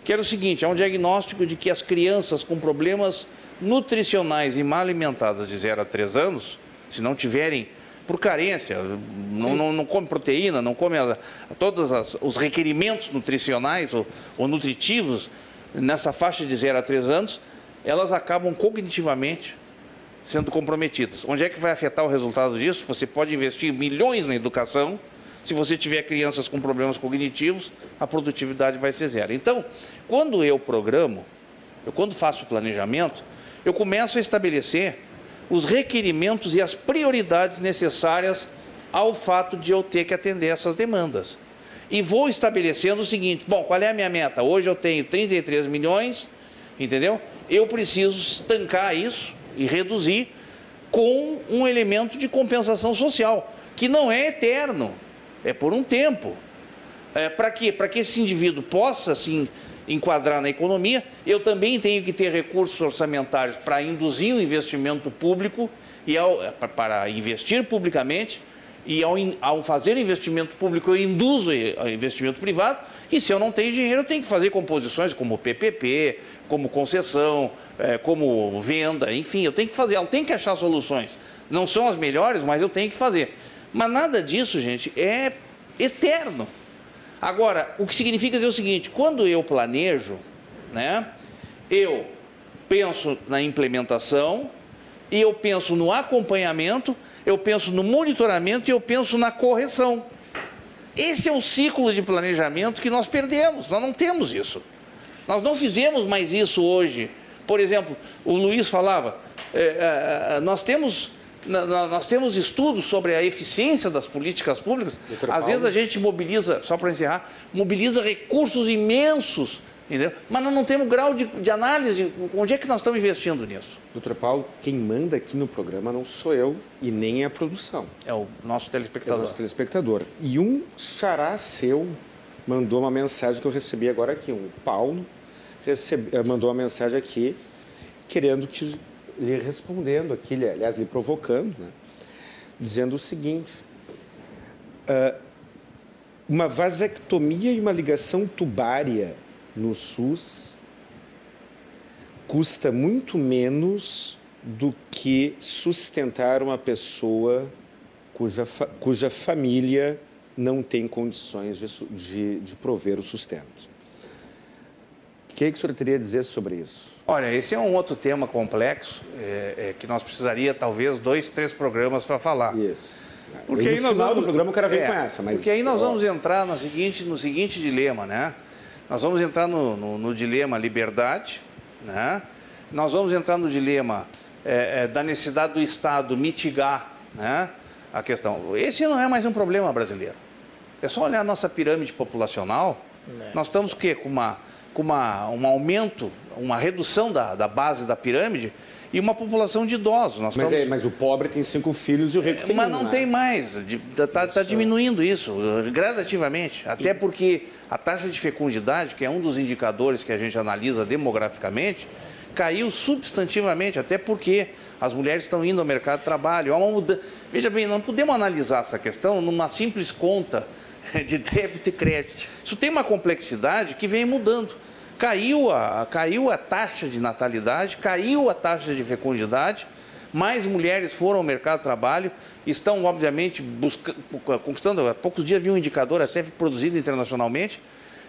que era o seguinte: é um diagnóstico de que as crianças com problemas nutricionais e mal alimentadas de 0 a 3 anos, se não tiverem por carência, não, não, não, come proteína, não come todos as, os requerimentos nutricionais ou, ou, nutritivos nessa faixa de 0 a 3 anos, elas acabam cognitivamente sendo comprometidas. Onde é que vai afetar o resultado disso? Você pode investir milhões na educação, se você tiver crianças com problemas cognitivos, a produtividade vai ser zero. Então, quando eu programo, eu quando faço o planejamento, eu começo a estabelecer os requerimentos e as prioridades necessárias ao fato de eu ter que atender essas demandas. E vou estabelecendo o seguinte: bom, qual é a minha meta? Hoje eu tenho 33 milhões, entendeu? Eu preciso estancar isso e reduzir com um elemento de compensação social, que não é eterno, é por um tempo. É, Para quê? Para que esse indivíduo possa, assim, enquadrar na economia, eu também tenho que ter recursos orçamentários para induzir o investimento público e ao, é, para investir publicamente e ao, ao, fazer investimento público eu induzo o investimento privado e se eu não tenho dinheiro eu tenho que fazer composições como PPP, como concessão, é, como venda, enfim, eu tenho que fazer, eu tenho que achar soluções. Não são as melhores, mas eu tenho que fazer. Mas nada disso, gente, é eterno. Agora, o que significa dizer o seguinte: quando eu planejo, né, eu penso na implementação e eu penso no acompanhamento, eu penso no monitoramento e eu penso na correção. Esse é o ciclo de planejamento que nós perdemos, nós não temos isso. Nós não fizemos mais isso hoje. Por exemplo, o Luiz falava, é, é, nós temos nós temos estudos sobre a eficiência das políticas públicas. Doutor Às Paulo. vezes a gente mobiliza, só para encerrar, mobiliza recursos imensos, entendeu? mas nós não temos grau de, de análise de onde é que nós estamos investindo nisso. Doutor Paulo, quem manda aqui no programa não sou eu e nem é a produção. É o nosso telespectador. É o nosso telespectador. E um xará seu mandou uma mensagem que eu recebi agora aqui. Um Paulo recebe, eh, mandou uma mensagem aqui querendo que lhe respondendo aqui, aliás, lhe provocando, né? dizendo o seguinte: uh, uma vasectomia e uma ligação tubária no SUS custa muito menos do que sustentar uma pessoa cuja, fa cuja família não tem condições de, de, de prover o sustento. O que, é que o senhor teria a dizer sobre isso? Olha, esse é um outro tema complexo é, é, que nós precisaria talvez dois, três programas para falar. Isso. Porque aí no final vamos, do programa o cara vem é, com essa. Mas... Porque aí nós vamos entrar no seguinte, no seguinte dilema, né? Nós vamos entrar no, no, no dilema liberdade, né? Nós vamos entrar no dilema é, é, da necessidade do Estado mitigar né, a questão. Esse não é mais um problema brasileiro. É só olhar a nossa pirâmide populacional. É. Nós estamos o quê? Com uma com uma, um aumento, uma redução da, da base da pirâmide e uma população de idosos. Mas, estamos... é, mas o pobre tem cinco filhos e o rico tem Mas não né? tem mais. Está tá diminuindo isso, gradativamente. Até e... porque a taxa de fecundidade, que é um dos indicadores que a gente analisa demograficamente, caiu substantivamente, até porque as mulheres estão indo ao mercado de trabalho. Há uma mudança. Veja bem, não podemos analisar essa questão numa simples conta de débito e crédito. Isso tem uma complexidade que vem mudando. Caiu a, caiu a taxa de natalidade, caiu a taxa de fecundidade, mais mulheres foram ao mercado de trabalho, estão, obviamente, buscando, conquistando. Há poucos dias vi um indicador até produzido internacionalmente.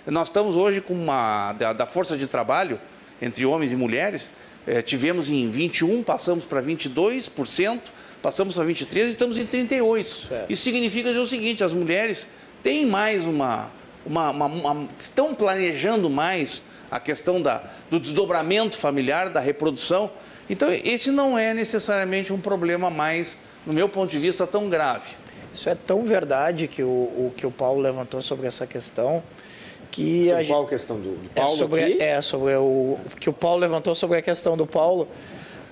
Nós estamos hoje com uma. da, da força de trabalho entre homens e mulheres, eh, tivemos em 21, passamos para 22%, passamos para 23% e estamos em 38%. Certo. Isso significa o seguinte: as mulheres tem mais uma, uma, uma, uma, estão planejando mais a questão da, do desdobramento familiar, da reprodução. Então, esse não é necessariamente um problema mais, no meu ponto de vista, tão grave. Isso é tão verdade que o, o que o Paulo levantou sobre essa questão que sobre a qual questão do, do Paulo é sobre, aqui? É, sobre o que o Paulo levantou sobre a questão do Paulo,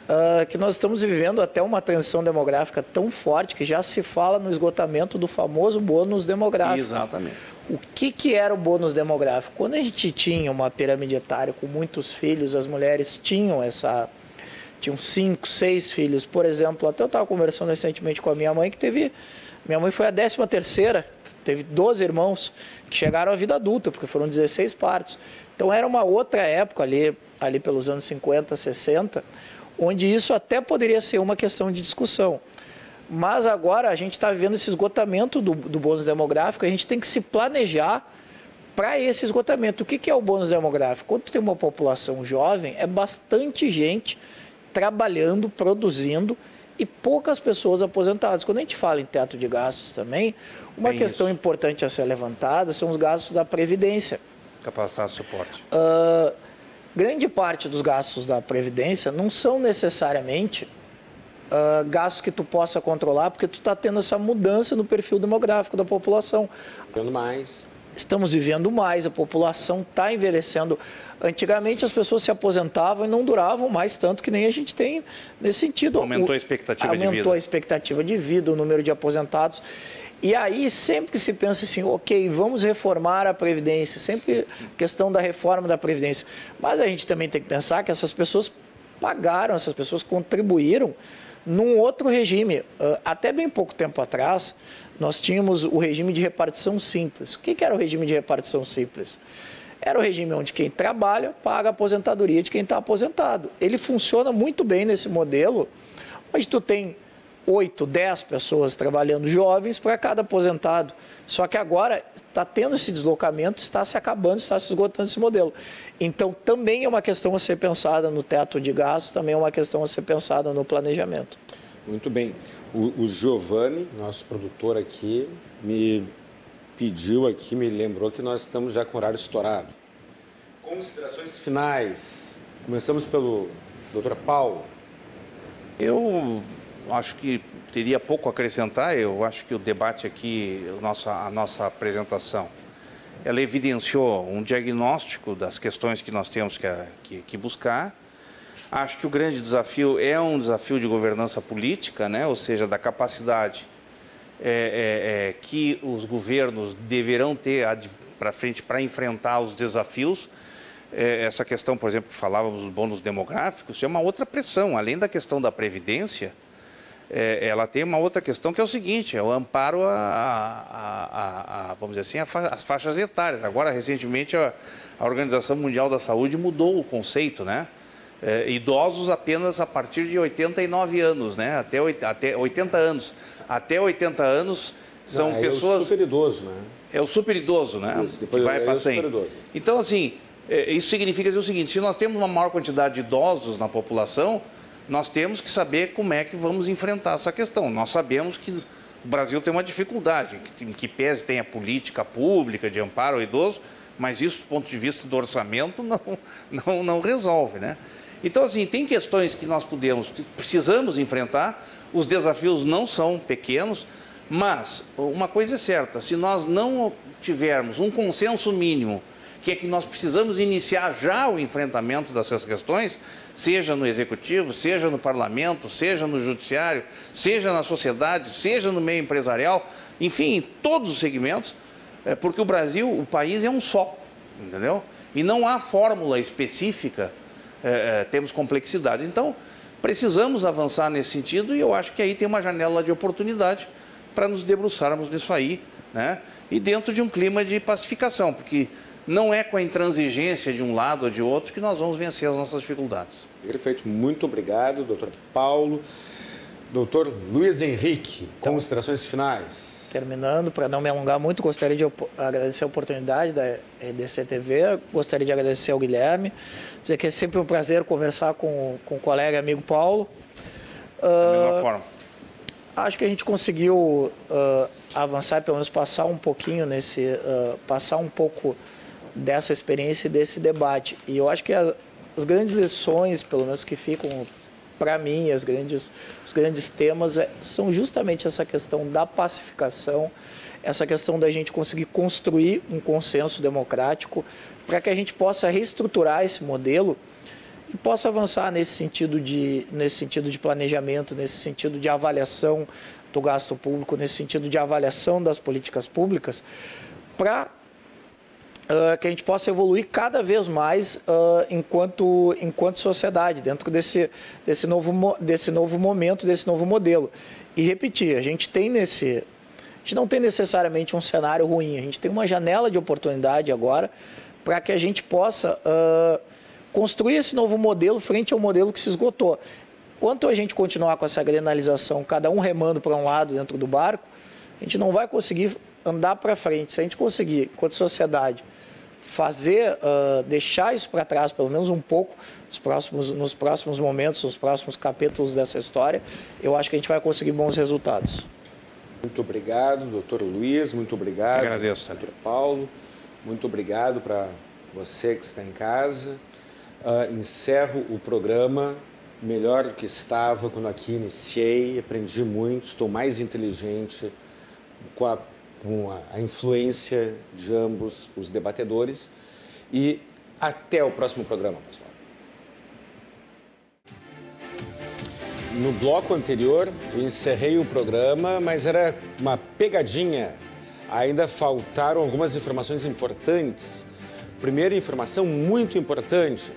uh, que nós estamos vivendo até uma transição demográfica tão forte que já se fala no esgotamento do famoso bônus demográfico. Exatamente. O que, que era o bônus demográfico? Quando a gente tinha uma pirâmide etária com muitos filhos, as mulheres tinham essa tinham cinco, seis filhos, por exemplo. Até eu estava conversando recentemente com a minha mãe que teve minha mãe foi a décima terceira, teve 12 irmãos que chegaram à vida adulta, porque foram 16 partos. Então era uma outra época ali, ali pelos anos 50, 60, onde isso até poderia ser uma questão de discussão. Mas agora a gente está vivendo esse esgotamento do, do bônus demográfico, a gente tem que se planejar para esse esgotamento. O que, que é o bônus demográfico? Quando tem uma população jovem, é bastante gente trabalhando, produzindo e poucas pessoas aposentadas. Quando a gente fala em teto de gastos também, uma é questão importante a ser levantada são os gastos da Previdência. Capacidade de suporte. Uh, grande parte dos gastos da Previdência não são necessariamente uh, gastos que tu possa controlar, porque tu está tendo essa mudança no perfil demográfico da população. Vendo mais estamos vivendo mais, a população está envelhecendo. Antigamente as pessoas se aposentavam e não duravam mais tanto que nem a gente tem nesse sentido. Aumentou a expectativa de vida. Aumentou a expectativa de vida, o número de aposentados. E aí, sempre que se pensa assim, ok, vamos reformar a Previdência, sempre questão da reforma da Previdência. Mas a gente também tem que pensar que essas pessoas pagaram, essas pessoas contribuíram num outro regime. Ah, até bem pouco tempo atrás, nós tínhamos o regime de repartição simples. O que era o regime de repartição simples? Era o regime onde quem trabalha paga a aposentadoria de quem está aposentado. Ele funciona muito bem nesse modelo, onde tu tem 8, 10 pessoas trabalhando jovens para cada aposentado. Só que agora está tendo esse deslocamento, está se acabando, está se esgotando esse modelo. Então, também é uma questão a ser pensada no teto de gastos, também é uma questão a ser pensada no planejamento. Muito bem. O, o Giovanni, nosso produtor aqui, me pediu aqui, me lembrou que nós estamos já com horário estourado. Considerações finais. Começamos pelo doutor Paulo. Eu acho que teria pouco a acrescentar. Eu acho que o debate aqui, a nossa, a nossa apresentação, ela evidenciou um diagnóstico das questões que nós temos que, que, que buscar Acho que o grande desafio é um desafio de governança política, né? ou seja, da capacidade é, é, é, que os governos deverão ter para frente para enfrentar os desafios. É, essa questão, por exemplo, que falávamos dos bônus demográficos, é uma outra pressão. Além da questão da previdência, é, ela tem uma outra questão que é o seguinte: é o amparo a, a, a, a vamos dizer assim, as faixas etárias. Agora, recentemente, a, Organização Mundial da Saúde mudou o conceito, né? é, idosos apenas a partir de 89 anos, né? Até, até 80 anos. Até 80 anos são ah, pessoas. É o super idoso, né? É o super idoso, né? Isso, depois que vai é para Então, assim, é, isso significa dizer o seguinte: se nós temos uma maior quantidade de idosos na população, nós temos que saber como é que vamos enfrentar essa questão. Nós sabemos que o Brasil tem uma dificuldade, que, que pese tem a política pública de amparo ao idoso, mas isso, do ponto de vista do orçamento, não, não, não resolve, né? Então, assim, tem questões que nós podemos, precisamos enfrentar, os desafios não são pequenos, mas uma coisa é certa, se nós não tivermos um consenso mínimo, que é que nós precisamos iniciar já o enfrentamento dessas questões, seja no executivo, seja no parlamento, seja no judiciário, seja na sociedade, seja no meio empresarial, enfim, em todos os segmentos, é porque o Brasil, o país é um só, entendeu? E não há fórmula específica é, é, temos complexidade. Então, precisamos avançar nesse sentido e eu acho que aí tem uma janela de oportunidade para nos debruçarmos nisso aí, né? E dentro de um clima de pacificação, porque não é com a intransigência de um lado ou de outro que nós vamos vencer as nossas dificuldades. Perfeito, muito obrigado, doutor Paulo. Doutor Luiz Henrique, então, considerações finais. Terminando, para não me alongar muito, gostaria de agradecer a oportunidade da EDC TV, gostaria de agradecer ao Guilherme, dizer que é sempre um prazer conversar com, com o colega e amigo Paulo. Da uh, mesma forma. Acho que a gente conseguiu uh, avançar, pelo menos passar um pouquinho nesse, uh, passar um pouco dessa experiência e desse debate. E eu acho que as grandes lições, pelo menos que ficam para mim, as grandes, os grandes temas é, são justamente essa questão da pacificação, essa questão da gente conseguir construir um consenso democrático para que a gente possa reestruturar esse modelo e possa avançar nesse sentido de, nesse sentido de planejamento, nesse sentido de avaliação do gasto público, nesse sentido de avaliação das políticas públicas, para uh, que a gente possa evoluir cada vez mais uh, enquanto, enquanto sociedade, dentro desse, desse, novo, desse novo momento, desse novo modelo. E repetir, a gente tem nesse. A gente não tem necessariamente um cenário ruim, a gente tem uma janela de oportunidade agora para que a gente possa uh, construir esse novo modelo frente ao modelo que se esgotou. Enquanto a gente continuar com essa granalização, cada um remando para um lado dentro do barco, a gente não vai conseguir andar para frente. Se a gente conseguir, enquanto sociedade, fazer, uh, deixar isso para trás, pelo menos um pouco, nos próximos, nos próximos momentos, nos próximos capítulos dessa história, eu acho que a gente vai conseguir bons resultados. Muito obrigado, doutor Luiz, muito obrigado, Agradeço, doutor Paulo, muito obrigado para você que está em casa. Uh, encerro o programa melhor do que estava quando aqui iniciei, aprendi muito, estou mais inteligente com a com a, a influência de ambos os debatedores. E até o próximo programa, pessoal. No bloco anterior, eu encerrei o programa, mas era uma pegadinha. Ainda faltaram algumas informações importantes. Primeira informação muito importante: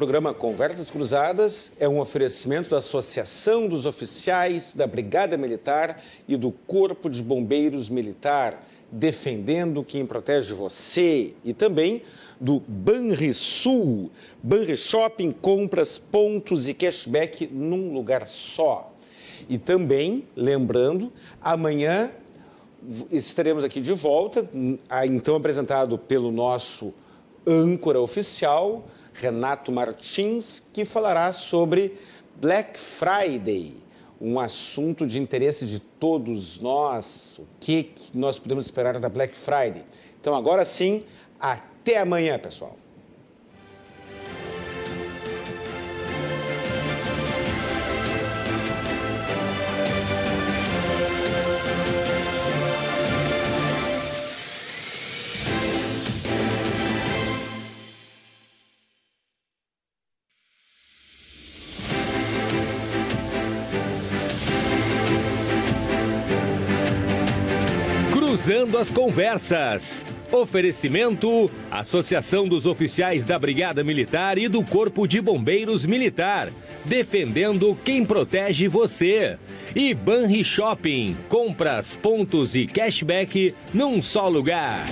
programa Conversas Cruzadas é um oferecimento da Associação dos Oficiais da Brigada Militar e do Corpo de Bombeiros Militar, defendendo quem protege você, e também do Banrisul, Banri Shopping, compras, pontos e cashback num lugar só. E também, lembrando, amanhã estaremos aqui de volta, então apresentado pelo nosso âncora oficial, Renato Martins, que falará sobre Black Friday, um assunto de interesse de todos nós. O que, que nós podemos esperar da Black Friday? Então, agora sim, até amanhã, pessoal. Cruzando as Conversas. Oferecimento: Associação dos Oficiais da Brigada Militar e do Corpo de Bombeiros Militar. Defendendo quem protege você. E Banri Shopping. Compras, pontos e cashback num só lugar.